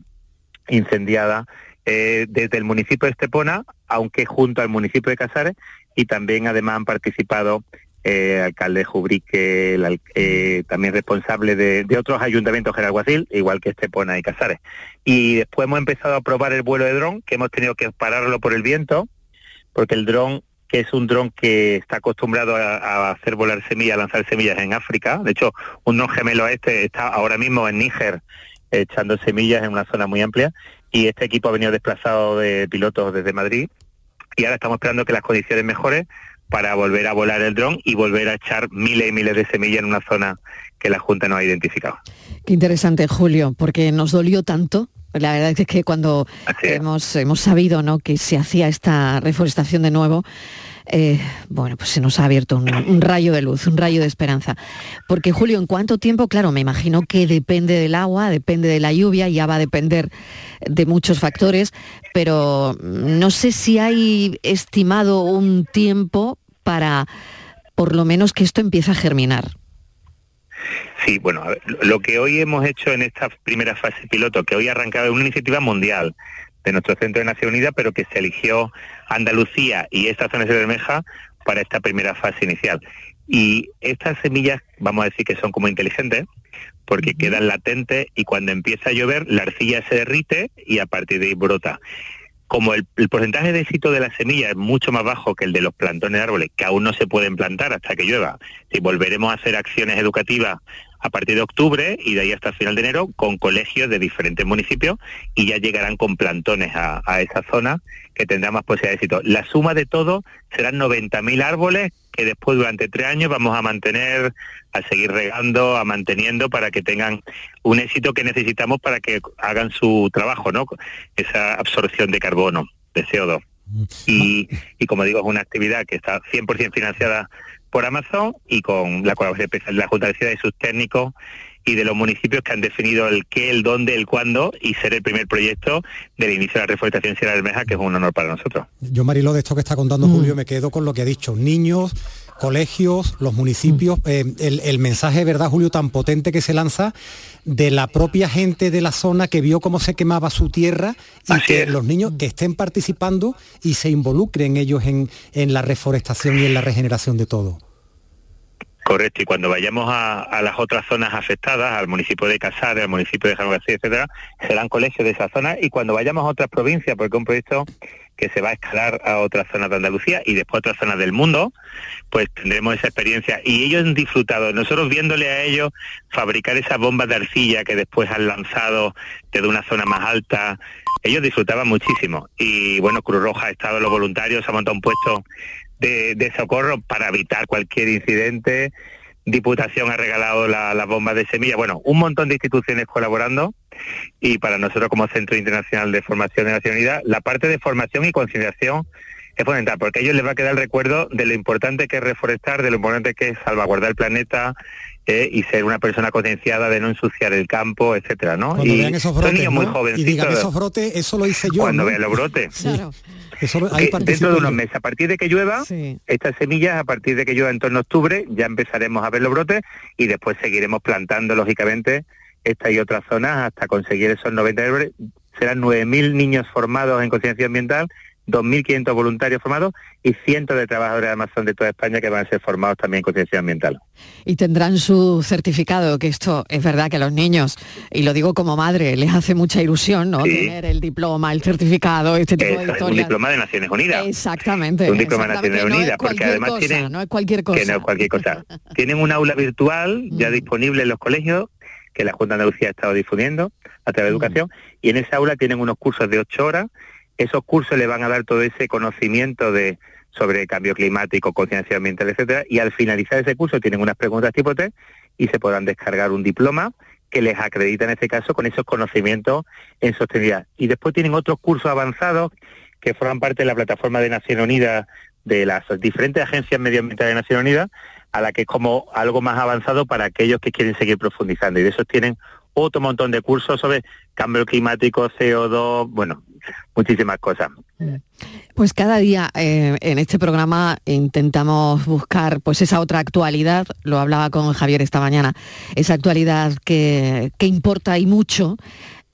incendiada eh, desde el municipio de Estepona, aunque junto al municipio de Casares, y también además han participado eh, alcalde Jubrique, el, eh, también responsable de, otros ayuntamientos Guacil, igual que Estepona y Casares. Y después hemos empezado a probar el vuelo de dron, que hemos tenido que pararlo por el viento, porque el dron que es un dron que está acostumbrado a, hacer volar semillas, a lanzar semillas en África. De hecho, un dron gemelo este está ahora mismo en Níger echando semillas en una zona muy amplia y este equipo ha venido desplazado de pilotos desde Madrid y ahora estamos esperando que las condiciones mejoren para volver a volar el dron y volver a echar miles y miles de semillas en una zona que la Junta no ha identificado. Qué interesante, Julio, porque nos dolió tanto la verdad es que cuando hemos, hemos sabido ¿no? que se hacía esta reforestación de nuevo, eh, bueno, pues se nos ha abierto un, rayo de luz, un rayo de esperanza. Porque Julio, ¿en cuánto tiempo? Claro, me imagino que depende del agua, depende de la lluvia, ya va a depender de muchos factores, pero no sé si hay estimado un tiempo para por lo menos que esto empiece a germinar. Sí, bueno, lo que hoy hemos hecho en esta primera fase piloto, que hoy ha arrancado una iniciativa mundial de nuestro Centro de Naciones Unidas, pero que se eligió Andalucía y esta zona de Bermeja para esta primera fase inicial. Y estas semillas, vamos a decir que son como inteligentes, porque quedan latentes y cuando empieza a llover, la arcilla se derrite y a partir de ahí brota. Como el, porcentaje de éxito de la semilla es mucho más bajo que el de los plantones de árboles, que aún no se pueden plantar hasta que llueva, si volveremos a hacer acciones educativas a partir de octubre y de ahí hasta el final de enero con colegios de diferentes municipios y ya llegarán con plantones a, a esa zona que tendrá más posibilidad de éxito. La suma de todo serán 90.000 árboles que después durante tres años vamos a mantener, a seguir regando, a manteniendo para que tengan un éxito que necesitamos para que hagan su trabajo, ¿no? Esa absorción de carbono, de CO2. Mm. Y, y como digo, es una actividad que está 100% financiada por Amazon y con la colaboración especial de la Junta de Ciudad y sus técnicos y de los municipios que han definido el qué, el dónde, el cuándo y ser el primer proyecto del inicio de la reforestación Sierra Bermeja, que es un honor para nosotros. Yo, Marilo, de esto que está contando Julio, mm. me quedo con lo que ha dicho. Niños, colegios, los municipios, mm. eh, el, mensaje, ¿verdad, Julio, tan potente que se lanza de la propia gente de la zona que vio cómo se quemaba su tierra y que los niños que estén participando y se involucren ellos en, en la reforestación y en la regeneración de todo. Correcto, y cuando vayamos a, las otras zonas afectadas, al municipio de Casares, al municipio de San García, etcétera, serán colegios de esa zona, y cuando vayamos a otras provincias, porque es un proyecto que se va a escalar a otras zonas de Andalucía y después a otras zonas del mundo, pues tendremos esa experiencia. Y ellos han disfrutado, nosotros viéndole a ellos fabricar esas bombas de arcilla que después han lanzado desde una zona más alta, ellos disfrutaban muchísimo. Y bueno, Cruz Roja ha estado, los voluntarios, ha montado un puesto de, de socorro para evitar cualquier incidente. Diputación ha regalado las bombas de semilla. Bueno, un montón de instituciones colaborando y para nosotros como Centro Internacional de Formación de Unida, la parte de formación y concienciación es fundamental, porque a ellos les va a quedar el recuerdo de lo importante que es reforestar, de lo importante que es salvaguardar el planeta eh, y ser una persona concienciada de no ensuciar el campo, etcétera, ¿no? Cuando y vean esos brotes, muy ¿no? jóvenes. Y digan, esos brotes, eso lo hice yo, Cuando ¿no? vean los brotes. Claro. Eso lo- ahí Que participo dentro de unos yo. meses, a partir de que llueva, estas semillas, a partir de que llueva en torno a octubre, ya empezaremos a ver los brotes y después seguiremos plantando, lógicamente, esta y otras zonas hasta conseguir esos 90 árboles. Serán 9.000 niños formados en conciencia ambiental, 2.500 voluntarios formados y cientos de trabajadores de Amazon de toda España que van a ser formados también en conciencia ambiental. Y tendrán su certificado, que esto es verdad que a los niños, y lo digo como madre, les hace mucha ilusión, ¿no? Sí. Tener el diploma, el certificado, este tipo de es un historias. diploma de Naciones Unidas. Exactamente. un diploma de exactamente, Naciones no es Unidas, porque cualquier además cosa, tienen no es cualquier cosa. que no es cualquier cosa. Tienen un aula virtual ya disponible en los colegios que la Junta de Andalucía ha estado difundiendo a través de educación y en esa aula tienen unos cursos de ocho horas. Esos cursos le van a dar todo ese conocimiento de sobre cambio climático, conciencia ambiental, etcétera, y al finalizar ese curso tienen unas preguntas tipo test y se podrán descargar un diploma que les acredita en este caso con esos conocimientos en sostenibilidad. Y después tienen otros cursos avanzados que forman parte de la plataforma de Naciones Unidas, de las diferentes agencias medioambientales de Naciones Unidas, a la que es como algo más avanzado para aquellos que quieren seguir profundizando. Y de esos tienen otro montón de cursos sobre cambio climático, CO2, bueno, muchísimas cosas. Pues cada día eh, en este programa intentamos buscar pues esa otra actualidad, lo hablaba con Javier esta mañana, esa actualidad que, que importa y mucho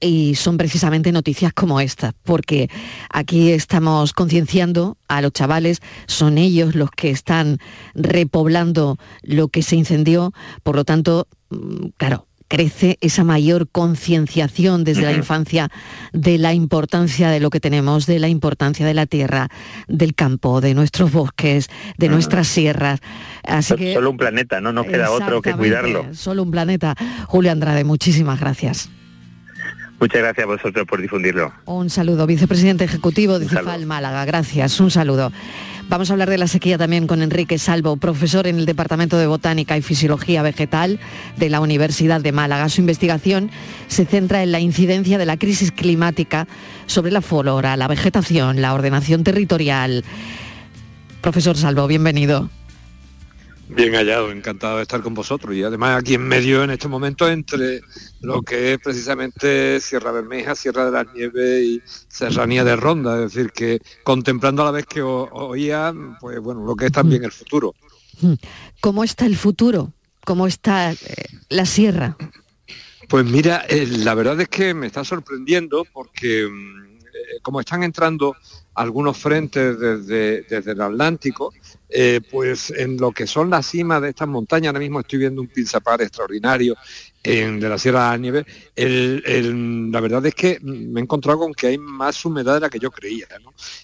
y son precisamente noticias como esta, porque aquí estamos concienciando a los chavales, son ellos los que están repoblando lo que se incendió, por lo tanto, mm, claro, crece esa mayor concienciación desde la infancia de la importancia de lo que tenemos, de la importancia de la tierra, del campo, de nuestros bosques, de nuestras sierras. Así que Solo un planeta, ¿no? No queda otro que cuidarlo. Solo un planeta. Julio Andrade, muchísimas gracias. Muchas gracias a vosotros por difundirlo. Un saludo, vicepresidente ejecutivo de CIFAL Málaga. Gracias, un saludo. Vamos a hablar de la sequía también con Enrique Salvo, profesor en el Departamento de Botánica y Fisiología Vegetal de la Universidad de Málaga. Su investigación se centra en la incidencia de la crisis climática sobre la flora, la vegetación, la ordenación territorial. Profesor Salvo, bienvenido. Bien hallado, encantado de estar con vosotros y además aquí en medio en este momento entre lo que es precisamente Sierra Bermeja, Sierra de las Nieves y Serranía de Ronda, es decir, que contemplando a la vez que oía, pues bueno, lo que es también el futuro. ¿Cómo está el futuro? ¿Cómo está eh, la sierra? Pues mira, eh, la verdad es que me está sorprendiendo porque mm, eh, como están entrando algunos frentes desde, desde el Atlántico, eh, pues en lo que son las cimas de estas montañas, ahora mismo estoy viendo un pinzapar extraordinario en, de la Sierra de la Nieve, el- el- la verdad es que me he encontrado con que hay más humedad de la que yo creía.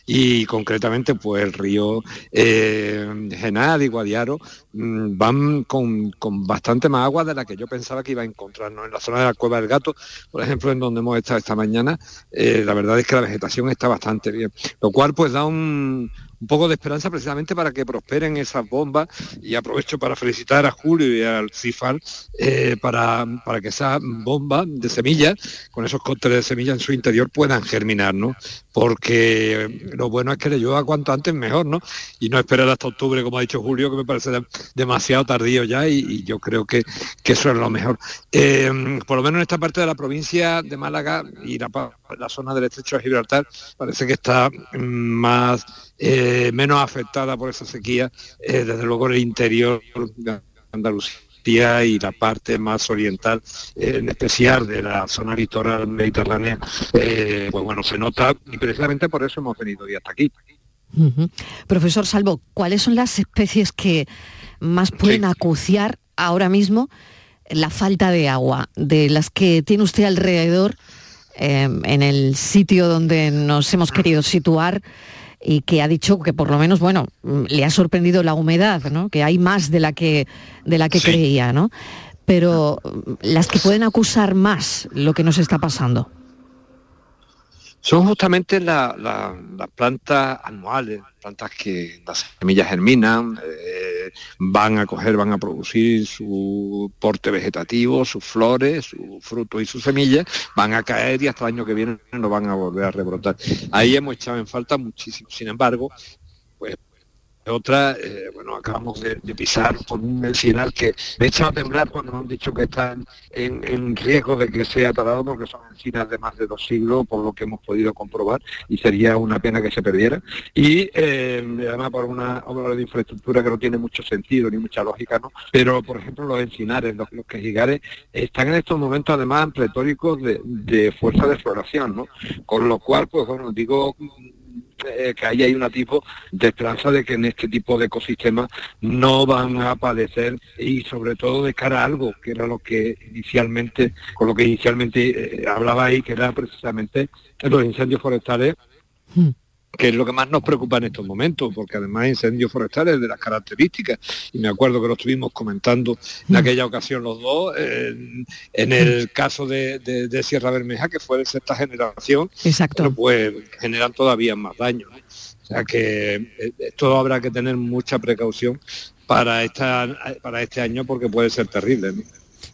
Y concretamente, pues el río eh, Genad y Guadiaro mm, van con, con bastante más agua de la que yo pensaba que iba a encontrar, ¿no? En la zona de la Cueva del Gato, por ejemplo, en donde hemos estado esta mañana, eh, la verdad es que la vegetación está bastante bien, lo cual pues da un, un poco de esperanza precisamente para que prosperen esas bombas y aprovecho para felicitar a Julio y al CIFAL eh, para, para que esas bombas de semillas, con esos cócteles de semillas en su interior puedan germinar, ¿no? Porque lo bueno es que le llueva cuanto antes mejor, ¿no? Y no esperar hasta octubre, como ha dicho Julio, que me parece de- demasiado tardío ya y, yo creo que, que eso es lo mejor. Eh, por lo menos en esta parte de la provincia de Málaga y la, zona del estrecho de Gibraltar parece que está más eh, menos afectada por esa sequía, eh, desde luego el interior de Andalucía y la parte más oriental, eh, en especial de la zona litoral mediterránea, eh, pues bueno, se nota y precisamente por eso hemos venido hoy hasta aquí. Profesor Salvo, ¿cuáles son las especies que más pueden acuciar ahora mismo la falta de agua de las que tiene usted alrededor eh, en el sitio donde nos hemos querido situar y que ha dicho que por lo menos, bueno, mm, le ha sorprendido la humedad, ¿no? Que hay más de la que, de la que creía, ¿no? Pero mm, las que pueden acusar más lo que nos está pasando. Son justamente las plantas anuales, plantas que las semillas germinan, eh, van a coger, van a producir su porte vegetativo, sus flores, sus frutos y sus semillas, van a caer y hasta el año que viene no van a volver a rebrotar. Ahí hemos echado en falta muchísimo. Sin embargo, pues otra, eh, bueno, acabamos de, pisar por un encinar que me he echado a temblar cuando nos han dicho que están en, riesgo de que sea talado porque son encinas de más de dos siglos, por lo que hemos podido comprobar, y sería una pena que se perdiera. Y eh, además por una obra de infraestructura que no tiene mucho sentido ni mucha lógica, ¿no? Pero, por ejemplo, los encinares, los, los quejigares, están en estos momentos además pletóricos de, fuerza de exploración, ¿no? Con lo cual, pues bueno, digo eh, que ahí hay una tipo de esperanza de que en este tipo de ecosistemas no van a padecer y sobre todo de cara a algo que era lo que inicialmente, con lo que inicialmente eh, hablaba ahí, que era precisamente los incendios forestales. Hmm que es lo que más nos preocupa en estos momentos, porque además incendios forestales de las características, y me acuerdo que lo estuvimos comentando en mm. aquella ocasión los dos, en, el caso de, Sierra Bermeja, que fue de sexta generación, Exacto. pues generan todavía más daño. O sea que eh, esto habrá que tener mucha precaución para, esta, para este año porque puede ser terrible.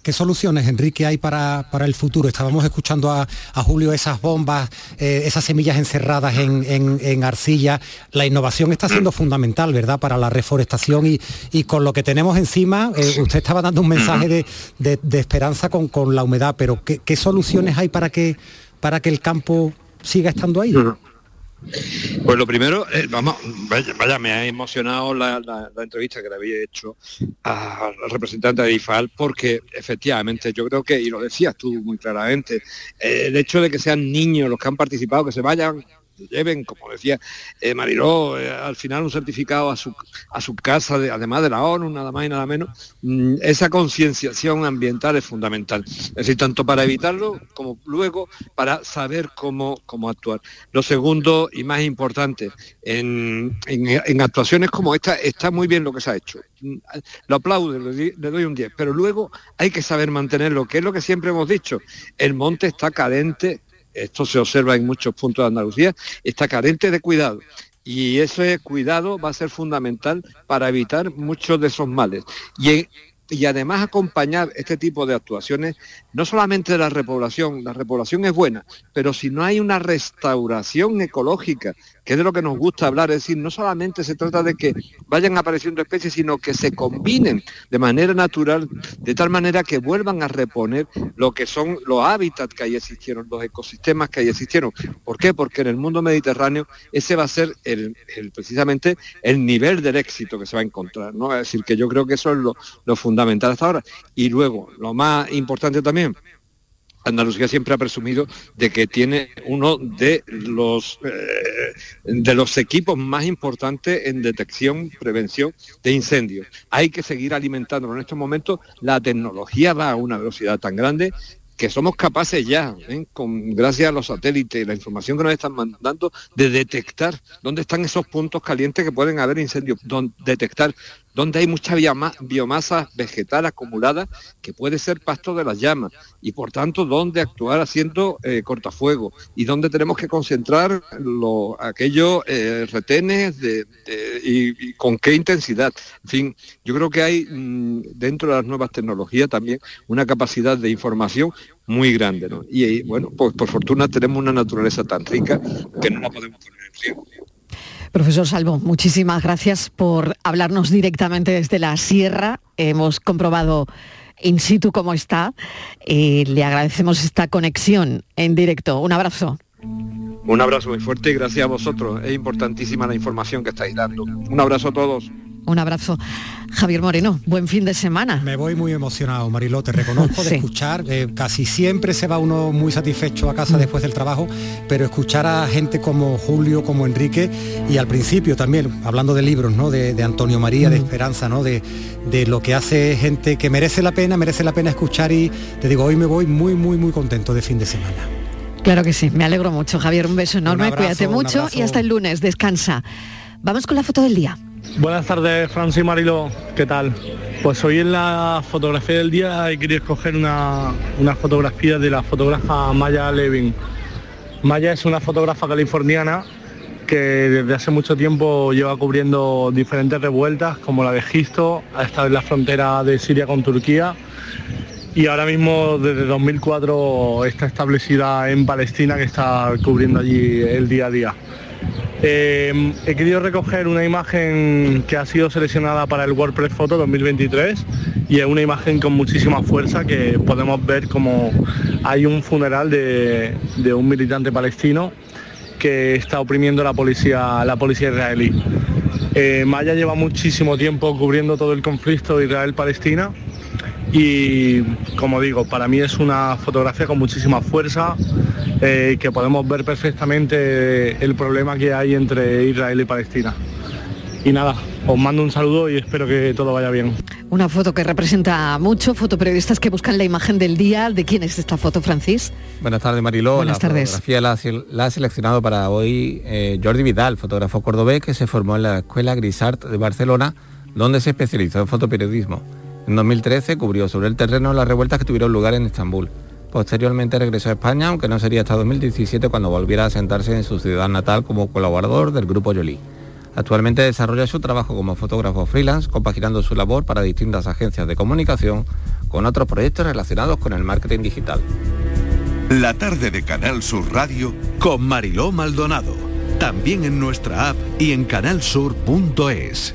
¿Qué soluciones, Enrique, hay para, el futuro? Estábamos escuchando a, Julio esas bombas, eh, esas semillas encerradas en, arcilla. La innovación está siendo fundamental, ¿verdad?, para la reforestación y, con lo que tenemos encima, eh, usted estaba dando un mensaje de, esperanza con, la humedad, pero ¿qué, soluciones hay para que, para que el campo siga estando ahí? Pues lo primero, eh, vamos, vaya, me ha emocionado la, entrevista que le había hecho al representante de IFAL, porque efectivamente yo creo que, y lo decías tú muy claramente, eh, el hecho de que sean niños los que han participado, que se vayan lleven, como decía eh, eh, al final un certificado a su, a su casa, de, además de la ONU, nada más y nada menos, mm, esa concienciación ambiental es fundamental. Es decir, tanto para evitarlo como luego para saber cómo, cómo actuar. Lo segundo y más importante, en, actuaciones como esta está muy bien lo que se ha hecho. Mm, lo aplaudo, le, le doy un 10, pero luego hay que saber mantenerlo, que es lo que siempre hemos dicho. El monte está cadente esto se observa en muchos puntos de Andalucía, está carente de cuidado. Y ese cuidado va a ser fundamental para evitar muchos de esos males. Y, y además acompañar este tipo de actuaciones, no solamente de la repoblación, la repoblación es buena, pero si no hay una restauración ecológica que es de lo que nos gusta hablar, es decir, no solamente se trata de que vayan apareciendo especies, sino que se combinen de manera natural, de tal manera que vuelvan a reponer lo que son los hábitats que ahí existieron, los ecosistemas que ahí existieron. ¿Por qué? Porque en el mundo mediterráneo ese va a ser el, precisamente el nivel del éxito que se va a encontrar, ¿no? Es decir, que yo creo que eso es lo, lo fundamental hasta ahora. Y luego, lo más importante también, Andalucía siempre ha presumido de que tiene uno de los, eh, de los equipos más importantes en detección, prevención de incendios. Hay que seguir alimentándolo. En estos momentos la tecnología va a una velocidad tan grande que somos capaces ya, ¿eh? con, gracias a los satélites y la información que nos están mandando, de detectar dónde están esos puntos calientes que pueden haber incendios, detectar donde hay mucha biomasa vegetal acumulada que puede ser pasto de las llamas y por tanto donde actuar haciendo eh, cortafuego y donde tenemos que concentrar aquellos eh, retenes y, con qué intensidad. En fin, yo creo que hay mm, dentro de las nuevas tecnologías también una capacidad de información muy grande. Y, bueno, pues por fortuna tenemos una naturaleza tan rica que no la podemos poner en riesgo. Profesor Salvo, muchísimas gracias por hablarnos directamente desde la sierra. Hemos comprobado in situ cómo está y le agradecemos esta conexión en directo. Un abrazo. Un abrazo muy fuerte y gracias a vosotros. Es importantísima la información que estáis dando. Un abrazo a todos. Un abrazo. Javier Moreno, buen fin de semana. Me voy muy emocionado, Mariló, te reconozco de escuchar. Eh, casi siempre se va uno muy satisfecho a casa después del trabajo, pero escuchar a gente como Julio, como Enrique, y al principio también, hablando de libros, ¿no? De, Antonio María, de Esperanza, ¿no? De, de lo que hace gente que merece la pena, merece la pena escuchar y te digo, hoy me voy muy, muy, muy contento de fin de semana. Claro que sí, me alegro mucho, Javier. Un beso enorme, abrazo, cuídate mucho y hasta el lunes, descansa. Vamos con la foto del día. Buenas tardes, Francis Marilo. ¿Qué tal? Pues hoy en la fotografía del día he querido escoger una, una fotografía de la fotógrafa Maya Levin. Maya es una fotógrafa californiana que desde hace mucho tiempo lleva cubriendo diferentes revueltas, como la de Gisto, ha estado en la frontera de Siria con Turquía y ahora mismo desde 2004 está establecida en Palestina, que está cubriendo allí el día a día. Eh, he querido recoger una imagen que ha sido seleccionada para el WordPress Photo 2023 y es una imagen con muchísima fuerza que podemos ver como hay un funeral de, de un militante palestino que está oprimiendo la policía, la policía israelí. Eh, Maya lleva muchísimo tiempo cubriendo todo el conflicto Israel-Palestina y como digo, para mí es una fotografía con muchísima fuerza, eh, que podemos ver perfectamente el problema que hay entre Israel y Palestina. Y nada, os mando un saludo y espero que todo vaya bien. Una foto que representa mucho, fotoperiodistas que buscan la imagen del día. ¿De quién es esta foto, Francis? Buenas tardes, Mariló. Buenas la tardes. fotografía la, ha- la ha seleccionado para hoy eh, Jordi Vidal, fotógrafo cordobés que se formó en la Escuela Grisart de Barcelona, donde se especializó en fotoperiodismo. En 2013 cubrió sobre el terreno las revueltas que tuvieron lugar en Estambul. Posteriormente regresó a España, aunque no sería hasta 2017 cuando volviera a sentarse en su ciudad natal como colaborador del grupo Jolie. Actualmente desarrolla su trabajo como fotógrafo freelance, compaginando su labor para distintas agencias de comunicación con otros proyectos relacionados con el marketing digital. La tarde de Canal Sur Radio con Mariló Maldonado. También en nuestra app y en canalsur.es.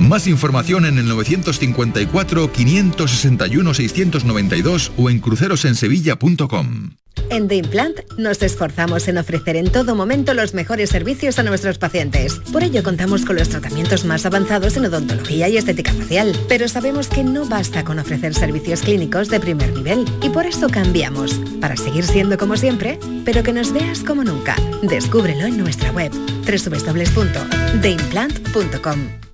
Más información en el 954-561-692 o en crucerosensevilla.com. En The Implant nos esforzamos en ofrecer en todo momento los mejores servicios a nuestros pacientes. Por ello contamos con los tratamientos más avanzados en odontología y estética facial. Pero sabemos que no basta con ofrecer servicios clínicos de primer nivel y por eso cambiamos, para seguir siendo como siempre, pero que nos veas como nunca. Descúbrelo en nuestra web www.theimplant.com.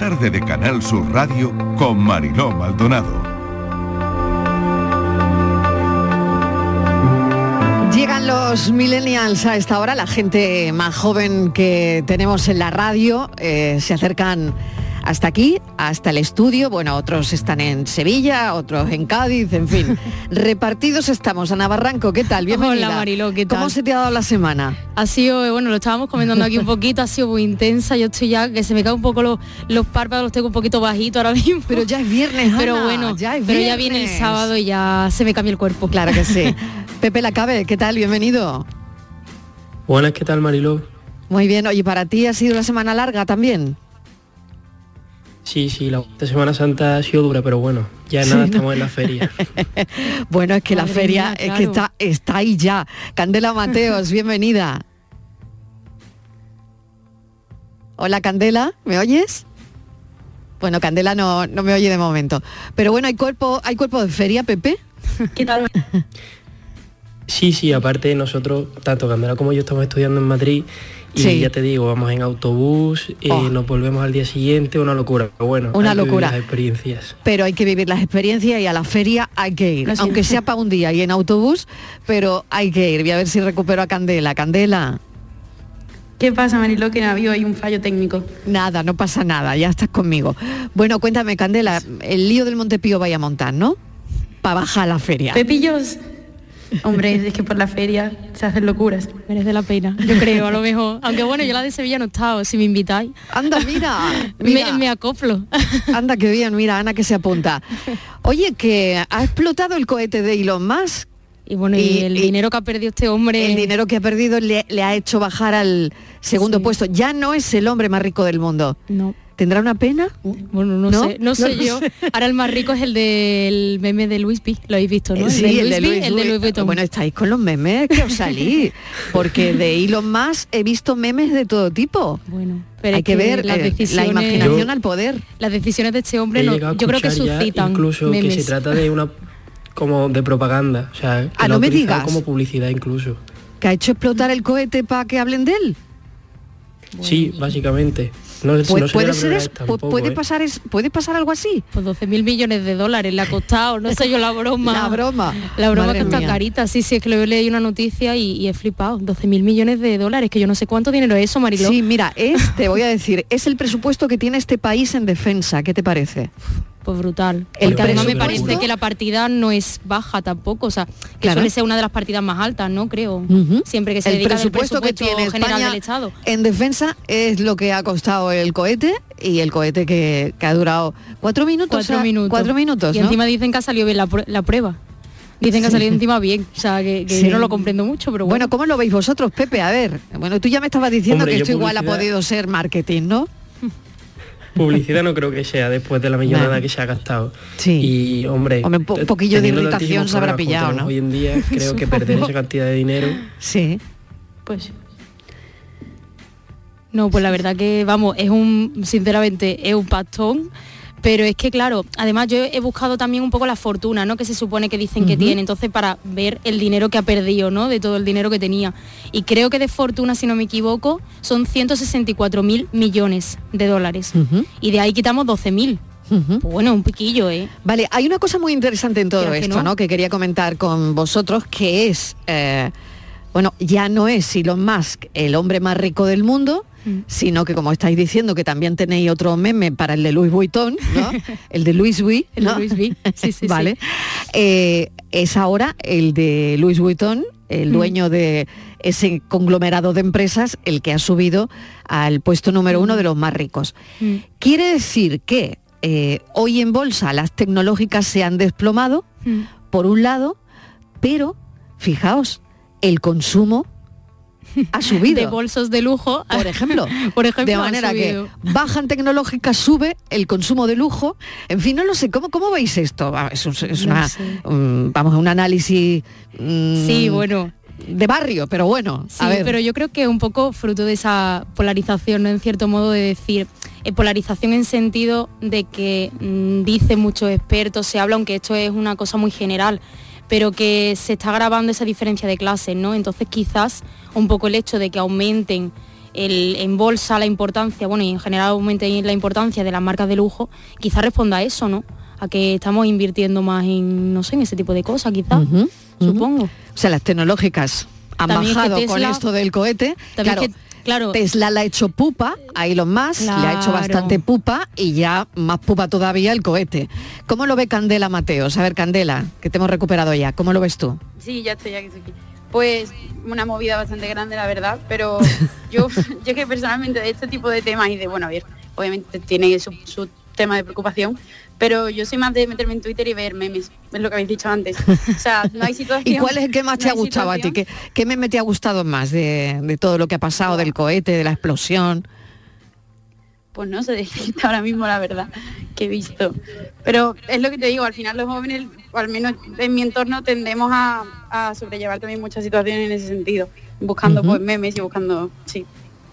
Tarde de Canal Sur Radio con Mariló Maldonado. Llegan los millennials a esta hora, la gente más joven que tenemos en la radio, eh, se acercan hasta aquí, hasta el estudio, bueno, otros están en Sevilla, otros en Cádiz, en fin, repartidos estamos. Ana Barranco, ¿qué tal? Bienvenida. Hola, Mariló, ¿qué tal? ¿Cómo se te ha dado la semana? Ha sido, eh, bueno, lo estábamos comentando aquí un poquito, ha sido muy intensa, yo estoy ya, que se me caen un poco los, los párpados, los tengo un poquito bajitos ahora mismo. Pero ya es viernes, Pero bueno, ya es pero ya viene el sábado y ya se me cambia el cuerpo. Claro que sí. Pepe Lacabe, ¿qué tal? Bienvenido. Buenas, ¿qué tal Mariló? Muy bien, oye, para ti ha sido una semana larga también. Sí, sí, la esta Semana Santa ha sido dura, pero bueno, ya Sí, nada, ¿no? estamos en la feria. Bueno, es que la feria mía, es que está, está ahí ya. Candela Mateos, bienvenida. Hola Candela, ¿me oyes? Bueno, Candela no, no me oye de momento. Pero bueno, ¿hay cuerpo, ¿hay cuerpo de feria, Pepe? ¿Qué tal? Sí, sí, aparte nosotros, tanto Candela como yo estamos estudiando en Madrid y Sí. ya te digo, vamos en autobús, y Oh. nos volvemos al día siguiente, una locura. Pero bueno, Una hay que vivir locura. las experiencias. Pero hay que vivir las experiencias y a la feria hay que ir, aunque sea para un día y en autobús, pero hay que ir. Voy a ver si recupero a Candela. Candela. ¿Qué pasa, Mariló? Que ha habido ahí un fallo técnico. Nada, no pasa nada, ya estás conmigo. Bueno, cuéntame, Candela, el lío del Montepío vaya a montar, ¿no? Para bajar la feria. Pepillos. Hombre, es que por la feria se hacen locuras. Merece la pena, yo creo, a lo mejor. Aunque bueno, yo la de Sevilla no he estado, si me invitáis. Anda, mira, me, me acoplo. Anda, qué bien, mira, Ana que se apunta. Oye, que ha explotado el cohete de Elon Musk. Y bueno, y, el dinero que ha perdido este hombre. El dinero que ha perdido le, le ha hecho bajar al segundo puesto. Ya no es el hombre más rico del mundo. No. ¿Tendrá una pena? Bueno, no, sé, no sé yo. Ahora el más rico es el del meme de Luis V, lo habéis visto, ¿no? Eh, Sí, el de el Vuitton. Bueno, estáis con los memes que os salí, porque de Elon Musk he visto memes de todo tipo. Bueno, pero Hay es que, ver las eh, la imaginación Yo- al poder. Las decisiones de este hombre no- yo creo que suscitan incluso memes. que se trata de una como de propaganda, o sea, que Ah, lo no me digas. como publicidad incluso. Que ha hecho explotar el cohete para que hablen de él. Sí, básicamente. No, Pu- no sería puede ser es- tampoco, puede ¿eh? pasar es, puede pasar algo así. Pues 12 mil millones de dólares le ha costado, no sé yo la broma. La broma. La broma Madre que está mía. carita, sí, sí, es que le leí una noticia y, y he flipado. 12 mil millones de dólares, que yo no sé cuánto dinero es eso, Mariló. Sí, mira, es, te voy a decir, es el presupuesto que tiene este país en defensa. ¿Qué te parece? Pues brutal. El Porque además me presupuesto- parece que la partida no es baja tampoco, o sea, que Claro. suele ser una de las partidas más altas, ¿no? Creo. Siempre que se el dedica del presupuesto, que presupuesto tiene general España del Estado. en defensa es lo que ha costado el cohete y el cohete que, que ha durado cuatro minutos. Cuatro o sea, minutos. Cuatro minutos, Y ¿no? encima dicen que ha salido bien la, prue- la prueba. Dicen que ha Sí. salido encima bien. O sea, que, que Sí. yo no lo comprendo mucho, pero bueno. Bueno, ¿cómo lo veis vosotros, Pepe? A ver, bueno, tú ya me estabas diciendo Hombre, que esto igual ha podido ser marketing, ¿no? Publicidad no creo que sea después de la millonada Bueno. que se ha gastado. Sí. Y hombre, Hombre, un poquillo de irritación se habrá pillado, ¿no? Hoy en día creo que perder esa cantidad de dinero Sí. Pues No, pues la verdad que, vamos, es un, sinceramente, es un pastón. Pero es que, claro, además yo he buscado también un poco la fortuna, ¿no? Que se supone que dicen que tiene, entonces para ver el dinero que ha perdido, ¿no? De todo el dinero que tenía. Y creo que de fortuna, si no me equivoco, son 164 mil millones de dólares. Y de ahí quitamos 12 mil. Bueno, un piquillo, ¿eh? Vale, hay una cosa muy interesante en todo que esto, no. ¿no? Que quería comentar con vosotros, que es, eh, bueno, ya no es Elon Musk el hombre más rico del mundo, Mm. sino que como estáis diciendo que también tenéis otro meme para el de Louis Vuitton, ¿no? el de Louis V, El de ¿no? Louis V, sí, sí, vale. Eh, es ahora el de Louis Vuitton, el Mm. dueño de ese conglomerado de empresas, el que ha subido al puesto número uno de los más ricos. Mm. Quiere decir que eh, hoy en bolsa las tecnológicas se han desplomado, Mm. por un lado, pero fijaos, el consumo ha subido. De bolsos de lujo. Por ejemplo, Por ejemplo, de manera que bajan tecnológicas, sube el consumo de lujo. En fin, no lo sé, ¿cómo, cómo veis esto? Ah, Es, un- es No una, sé. un- vamos, un análisis mm, Sí, bueno. de barrio, pero bueno, Sí, a ver. pero yo creo que un poco fruto de esa polarización, ¿no? en cierto modo de decir, eh, polarización en sentido de que mm, dicen muchos expertos, se habla, aunque esto es una cosa muy general, pero que se está grabando esa diferencia de clases, ¿no? Entonces quizás un poco el hecho de que aumenten el, en bolsa la importancia, bueno, y en general aumente la importancia de las marcas de lujo, quizás responda a eso, ¿no? A que estamos invirtiendo más en, no sé, en ese tipo de cosas, quizás, supongo. O sea, las tecnológicas han También es que bajado con esto del cohete. Claro, que, claro, Tesla la ha hecho pupa a Elon Musk, le ha hecho Claro. bastante pupa y ya más pupa todavía el cohete. ¿Cómo lo ve Candela Mateos? A ver, Candela, que te hemos recuperado ya, ¿cómo lo ves tú? Sí, ya estoy, aquí. Pues una movida bastante grande, la verdad, pero yo, yo que personalmente de este tipo de temas y de, bueno, a ver, obviamente tiene su, su tema de preocupación, pero yo soy más de meterme en Twitter y ver memes, es lo que habéis dicho antes. O sea, no hay situación. ¿Y cuál es el que más te no ha gustado a ti? ¿Qué, qué meme te ha gustado más de, de todo lo que ha pasado, del cohete, de la explosión? Pues no sé decirte ahora mismo la verdad que he visto. Pero es lo que te digo, al final los jóvenes, o al menos en mi entorno, tendemos a, a sobrellevar también muchas situaciones en ese sentido, buscando pues memes y buscando, sí.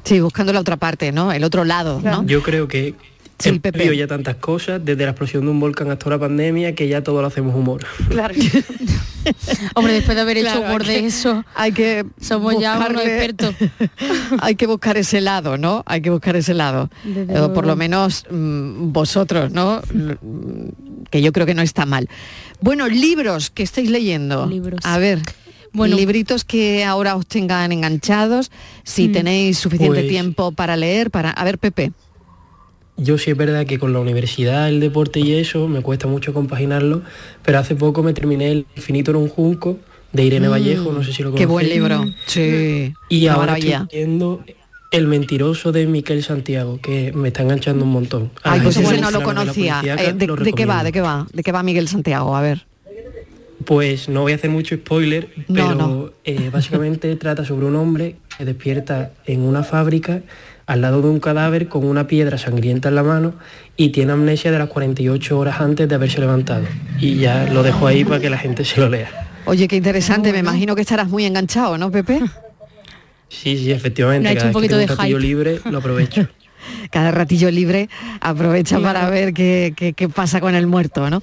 Sí, buscando la otra parte, ¿no? El otro lado, ¿no? Yo creo que Sí, Pepe. vivido ya tantas cosas, desde la explosión de un volcán hasta la pandemia, que ya todo lo hacemos humor. Claro. Hombre, después de haber Claro, hecho humor de eso, hay que somos ya unos expertos. Hay que buscar ese lado, ¿no? Hay que buscar ese lado. Desde Eh, por lo menos mm, vosotros, ¿no? Mm, Que yo creo que no está mal. Bueno, libros que estáis leyendo. Libros. A ver. Bueno. libritos que ahora os tengan enganchados, si Mm. tenéis suficiente Pues- tiempo para leer, para... A ver, Pepe. Yo sí es verdad que con la universidad, el deporte y eso, me cuesta mucho compaginarlo, pero hace poco me terminé El infinito en un junco de Irene Mm, Vallejo, no sé si lo Qué buen libro. Sí. Y ahora maravilla. estoy leyendo El mentiroso de Miquel Santiago, que me está enganchando un montón. A Ay, pues ese no lo conocía. Eh, ¿de, lo de qué va? ¿De qué va? ¿De qué va Miguel Santiago? A ver. Pues no voy a hacer mucho spoiler, No, pero no. eh, básicamente trata sobre un hombre que despierta en una fábrica al lado de un cadáver con una piedra sangrienta en la mano y tiene amnesia de las 48 horas antes de haberse levantado. Y ya lo dejo ahí para que la gente se lo lea. Oye, qué interesante. Me imagino que estarás muy enganchado, ¿no, Pepe? Sí, sí, efectivamente. Hecho Cada un vez que poquito tengo de un ratillo hype. libre lo aprovecho. cada ratillo libre aprovecha Claro. para ver qué, qué- qué pasa con el muerto, ¿no?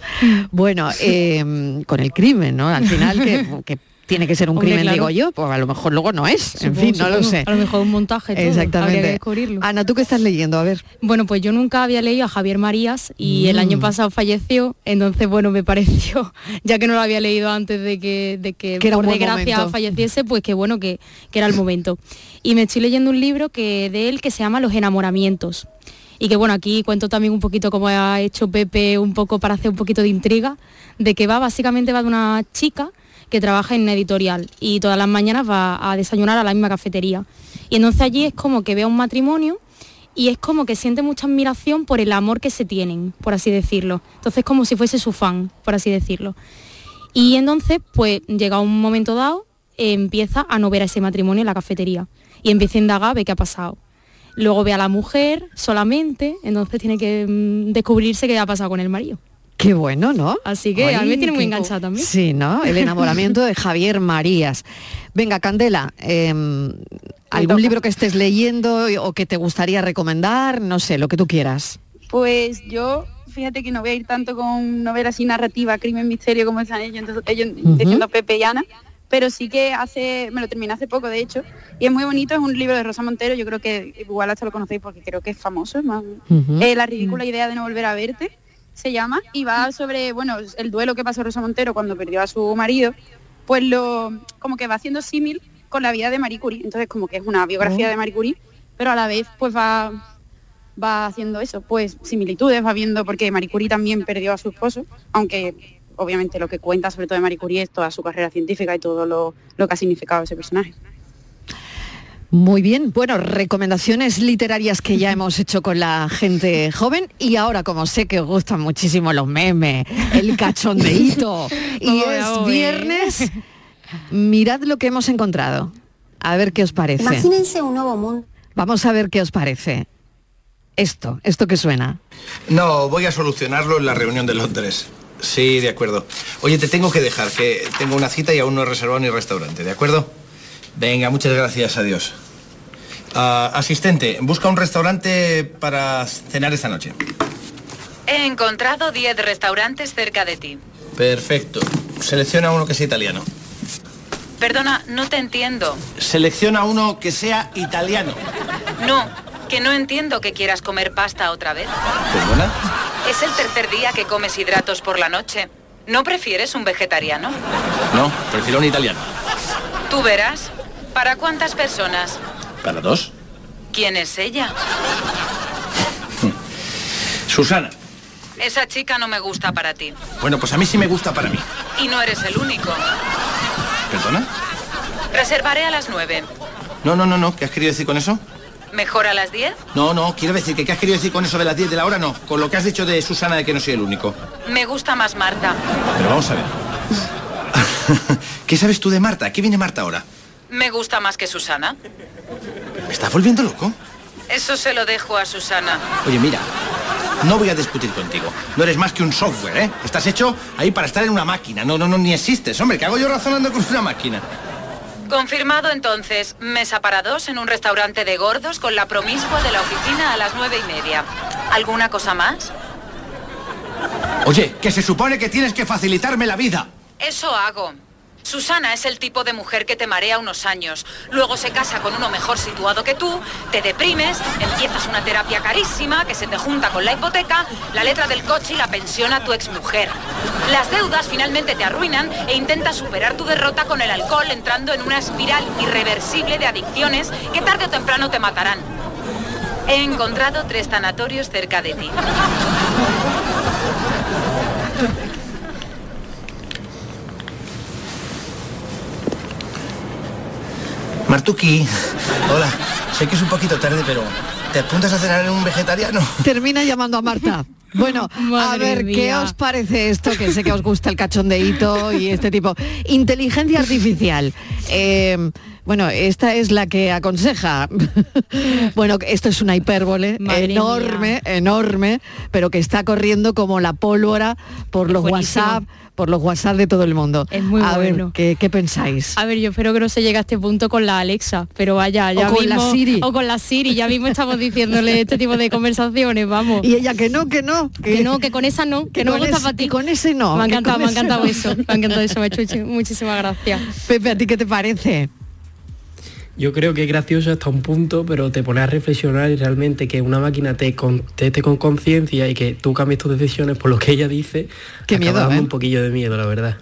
Bueno, eh, con el crimen, ¿no? Al final que, que tiene que ser un Hombre, crimen, claro. digo yo, pues a lo mejor luego no es, en fin, no lo sé. A lo mejor un montaje. todo, Exactamente. Habría que descubrirlo. Ana, ¿tú qué estás leyendo? A ver. Bueno, pues yo nunca había leído a Javier Marías y el Mm. año pasado falleció, entonces bueno, me pareció, ya que no lo había leído antes de que, de que, Que por desgracia momento. falleciese, pues que bueno, que, que era el momento. Y me estoy leyendo un libro que de él que se llama Los enamoramientos. Y que bueno, aquí cuento también un poquito como ha hecho Pepe, un poco para hacer un poquito de intriga, de que va, básicamente va de una chica que trabaja en una editorial y todas las mañanas va a desayunar a la misma cafetería. Y entonces allí es como que ve a un matrimonio y es como que siente mucha admiración por el amor que se tienen, por así decirlo. Entonces como si fuese su fan, por así decirlo. Y entonces, pues llega un momento dado, empieza a no ver a ese matrimonio en la cafetería y empieza a indagar, ve qué ha pasado. Luego ve a la mujer solamente, entonces tiene que mm, descubrirse qué ha pasado con el marido. Qué bueno, ¿no? Así que a mí me Ay, tiene muy enganchada también. Sí, ¿no? El enamoramiento de Javier Marías. Venga, Candela, em, ¿algún libro que estés leyendo o que te gustaría recomendar? No sé, lo que tú quieras. Pues yo, fíjate que no voy a ir tanto con novela así narrativa, crimen, misterio, como están ellos, entonces, ellos diciendo Pepe y Ana, pero sí que hace, me lo terminé hace poco de hecho, y es muy bonito, es un libro de Rosa Montero, yo creo que igual hasta lo conocéis porque creo que es famoso, es más, eh, La ridícula idea de no volver a verte, se llama, y va sobre, bueno, el duelo que pasó Rosa Montero cuando perdió a su marido, pues lo, como que va haciendo símil con la vida de Marie Curie, entonces como que es una biografía Oh. de Marie Curie, pero a la vez pues va va haciendo eso, pues similitudes, va viendo, porque Marie Curie también perdió a su esposo, aunque obviamente lo que cuenta sobre todo de Marie Curie es toda su carrera científica y todo lo, lo que ha significado ese personaje. Muy bien, bueno, recomendaciones literarias que ya hemos hecho con la gente joven y ahora como sé que os gustan muchísimo los memes, el cachondeíto y es viernes, mirad lo que hemos encontrado. A ver qué os parece. Imagínense un nuevo mundo. Vamos a ver qué os parece. Esto, esto que suena. No, voy a solucionarlo en la reunión de Londres. Sí, de acuerdo. Oye, te tengo que dejar, que tengo una cita y aún no he reservado ni restaurante, ¿de acuerdo? Venga, muchas gracias, adiós. Ah, asistente, busca un restaurante para cenar esta noche. He encontrado 10 restaurantes cerca de ti. Perfecto. Selecciona uno que sea italiano. Perdona, no te entiendo. Selecciona uno que sea italiano. No, que no entiendo que quieras comer pasta otra vez. ¿Perdona? Es el tercer día que comes hidratos por la noche. ¿No prefieres un vegetariano? No, prefiero un italiano. Tú verás. ¿Para cuántas personas? ¿Para dos? ¿Quién es ella? Susana. Esa chica no me gusta para ti. Bueno, pues a mí sí me gusta para mí. Y no eres el único. ¿Perdona? Reservaré a las 9. No, no, no, no. ¿Qué has querido decir con eso? ¿Mejor a las 10? No, no, quiero decir que ¿qué has querido decir con eso de las 10 de la hora? No, con lo que has dicho de Susana de que no soy el único. Me gusta más Marta. Pero vamos a ver. ¿Qué sabes tú de Marta? ¿Qué viene Marta ahora? Me gusta más que Susana. ¿Me estás volviendo loco? Eso se lo dejo a Susana. Oye, mira, no voy a discutir contigo. No eres más que un software, ¿eh? Estás hecho ahí para estar en una máquina. No, no, no, ni existes. Hombre, ¿qué hago yo razonando con una máquina? Confirmado entonces, mesa para dos en un restaurante de gordos con la promiscua de la oficina a las nueve y media. ¿Alguna cosa más? Oye, que se supone que tienes que facilitarme la vida. Eso hago. Susana es el tipo de mujer que te marea unos años, luego se casa con uno mejor situado que tú, te deprimes, empiezas una terapia carísima que se te junta con la hipoteca, la letra del coche y la pensión a tu exmujer. Las deudas finalmente te arruinan e intentas superar tu derrota con el alcohol entrando en una espiral irreversible de adicciones que tarde o temprano te matarán. He encontrado tres tanatorios cerca de ti. Martuki, hola. Sé que es un poquito tarde, pero ¿te apuntas a cenar en un vegetariano? Termina llamando a Marta. Bueno, a ver, ¿qué os parece esto? Que sé que os gusta el cachondeíto y este tipo. Inteligencia artificial. Eh, bueno, esta es la que aconseja. bueno, esto es una hipérbole Madre enorme, enorme, pero que está corriendo como la pólvora por los Buenísimo. WhatsApp, por los WhatsApp de todo el mundo. Es muy a bueno. ver, ¿qué, qué pensáis? A ver, yo espero que no se llegue a este punto con la Alexa, pero vaya, ya O con la Siri. O con la Siri, ya mismo estamos diciéndole este tipo de conversaciones, vamos. Y ella que no, que no. Que no, que con esa no, que, que no me gusta para ti. con ese no, Me ha encantado, me ha encantado no. eso. Me ha encantado eso, me ha hecho muchísimas gracias. Pepe, ¿a ti qué te parece? Yo creo que es gracioso hasta un punto, pero te pone a reflexionar y realmente que una máquina te conteste con conciencia y que tú cambies tus decisiones por lo que ella dice, acaba miedo, dando ¿eh? un poquillo de miedo, la verdad.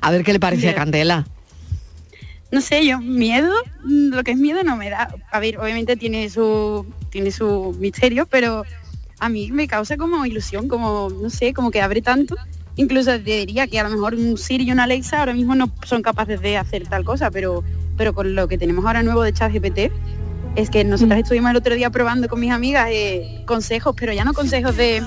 A ver qué le parece a. Candela. No sé, yo miedo, mm, lo que es miedo no me da. A ver, obviamente tiene su tiene su misterio, pero a mí me causa como ilusión, como no sé, como que abre tanto. Incluso te diría que a lo mejor un Siri y una Alexa ahora mismo no son capaces de hacer tal cosa, pero pero con lo que tenemos ahora nuevo de ChatGPT es que nosotras estuvimos el otro día probando con mis amigas eh, consejos, pero ya no consejos de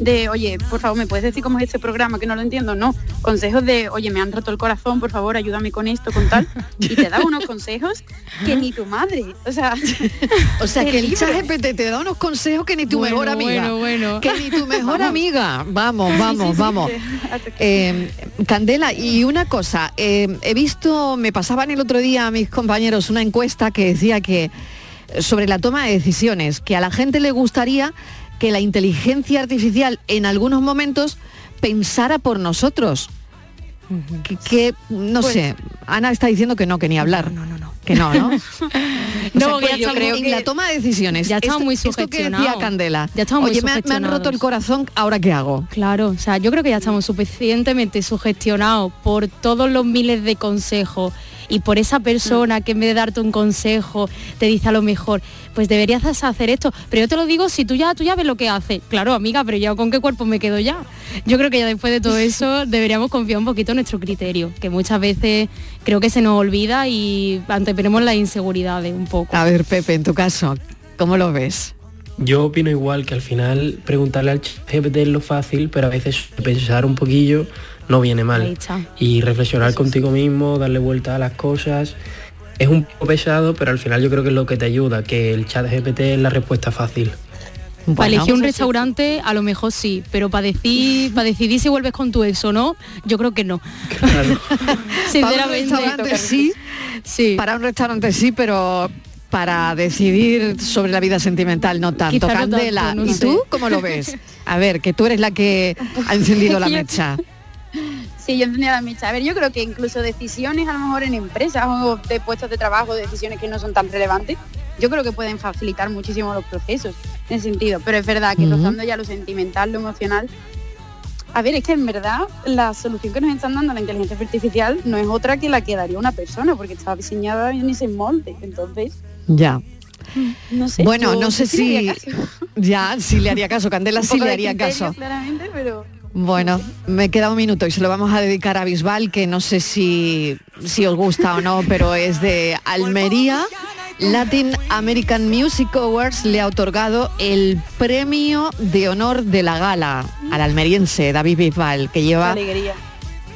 de, oye, por favor, ¿me puedes decir cómo es este programa que no lo entiendo? No, consejos de, oye, me han roto el corazón, por favor, ayúdame con esto, con tal. Y te da unos consejos que ni tu madre. O sea, O sea, que el chat GPT te da unos consejos que ni tu Bueno, mejor amiga. bueno, bueno. Que ni tu mejor amiga. Vamos, vamos, Sí, sí, vamos. sí. Eh, Candela, y una cosa, eh, he visto, me pasaban el otro día a mis compañeros una encuesta que decía que sobre la toma de decisiones, que a la gente le gustaría que la inteligencia artificial en algunos momentos pensara por nosotros. Que, que, no Pues- sé, Ana está diciendo que no, que ni hablar. No, no, no. Que no, ¿no? O No, sea, que ya yo estamos- creo que en la toma de decisiones. Ya estamos muy esto que decía sugestionados. Candela. Ya estamos muy Oye, me, han- me han roto el sugestionados. corazón, ¿ahora qué hago? Claro, o sea, yo creo que ya estamos suficientemente sugestionados por todos los miles de consejos y por esa persona que en vez de darte un consejo te dice a lo mejor, pues deberías hacer esto. Pero yo te lo digo si tú ya, tú ya ves lo que hace. Claro, amiga, pero ya con qué cuerpo me quedo ya. Yo creo que ya después de todo eso deberíamos confiar un poquito en nuestro criterio, que muchas veces creo que se nos olvida y anteponemos las inseguridades un poco. A ver, Pepe, en tu caso, ¿cómo lo ves? Yo opino igual que al final preguntarle al GPT es lo fácil, pero a veces pensar un poquillo no viene mal. Y reflexionar contigo mismo, darle vuelta a las cosas. Es un poco pesado, pero al final yo creo que es lo que te ayuda, que el chat GPT es la respuesta fácil. Para elegir un restaurante a lo mejor sí, pero para decir, para decidir si vuelves con tu ex o no, yo creo que no. Para un Sinceramente. restaurante sí, sí. Para un restaurante sí, pero para decidir sobre la vida sentimental no tanto. Quizá no tanto, Candela, no ¿y sé. tú cómo lo ves? A ver, que tú eres la que ha encendido la mecha. Sí, yo entendía la mecha. A ver, yo creo que incluso decisiones a lo mejor en empresas o de puestos de trabajo, decisiones que no son tan relevantes, yo creo que pueden facilitar muchísimo los procesos en ese sentido. Pero es verdad que Ujú. rozando ya lo sentimental, lo emocional, a ver, es que en verdad la solución que nos están dando la inteligencia artificial no es otra que la que daría una persona, porque está diseñada en ese molde. Entonces, Ya. no sé. bueno, no sé si ya sí le haría caso. Candela sí le haría caso. Claramente, pero Bueno, me queda un minuto y se lo vamos a dedicar a Bisbal, que no sé si, si os gusta o no, pero es de Almería. Latin American Music Awards le ha otorgado el premio de honor de la gala al almeriense David Bisbal, que lleva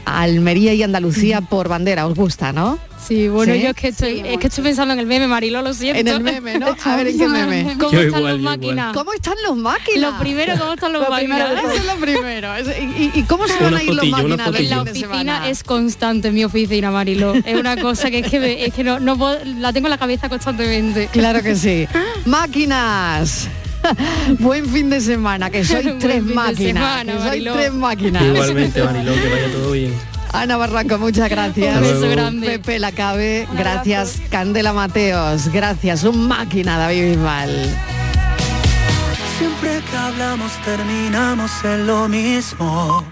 Almería y Andalucía por bandera. ¿Os gusta, no? Sí, bueno, ¿Sí? yo es que estoy, es que estoy pensando en el meme, Marilo, lo siento. En el meme, ¿no? A ver, ¿en qué meme? ¿Cómo Yo están igual, los yo máquinas? ¿Cómo están los máquinas? Lo primero, ¿cómo están los Lo máquinas? primero, eso es lo primero. Es- ¿Y, y cómo se van a ir los máquinas En la oficina es constante, en mi oficina, Marilo. Es una cosa que es que, me- es que no, no puedo- la tengo en la cabeza constantemente. Claro que sí. Máquinas. Buen fin de semana, que soy Buen tres máquinas. semana, que soy Mariló. tres máquinas. Igualmente, Mariló, que vaya todo bien. Ana Barranco, muchas gracias. Un beso grande. Pepe Lacabe, gracias. Candela Mateos, gracias. Un máquina, David Bisbal. Siempre que hablamos terminamos en lo mismo.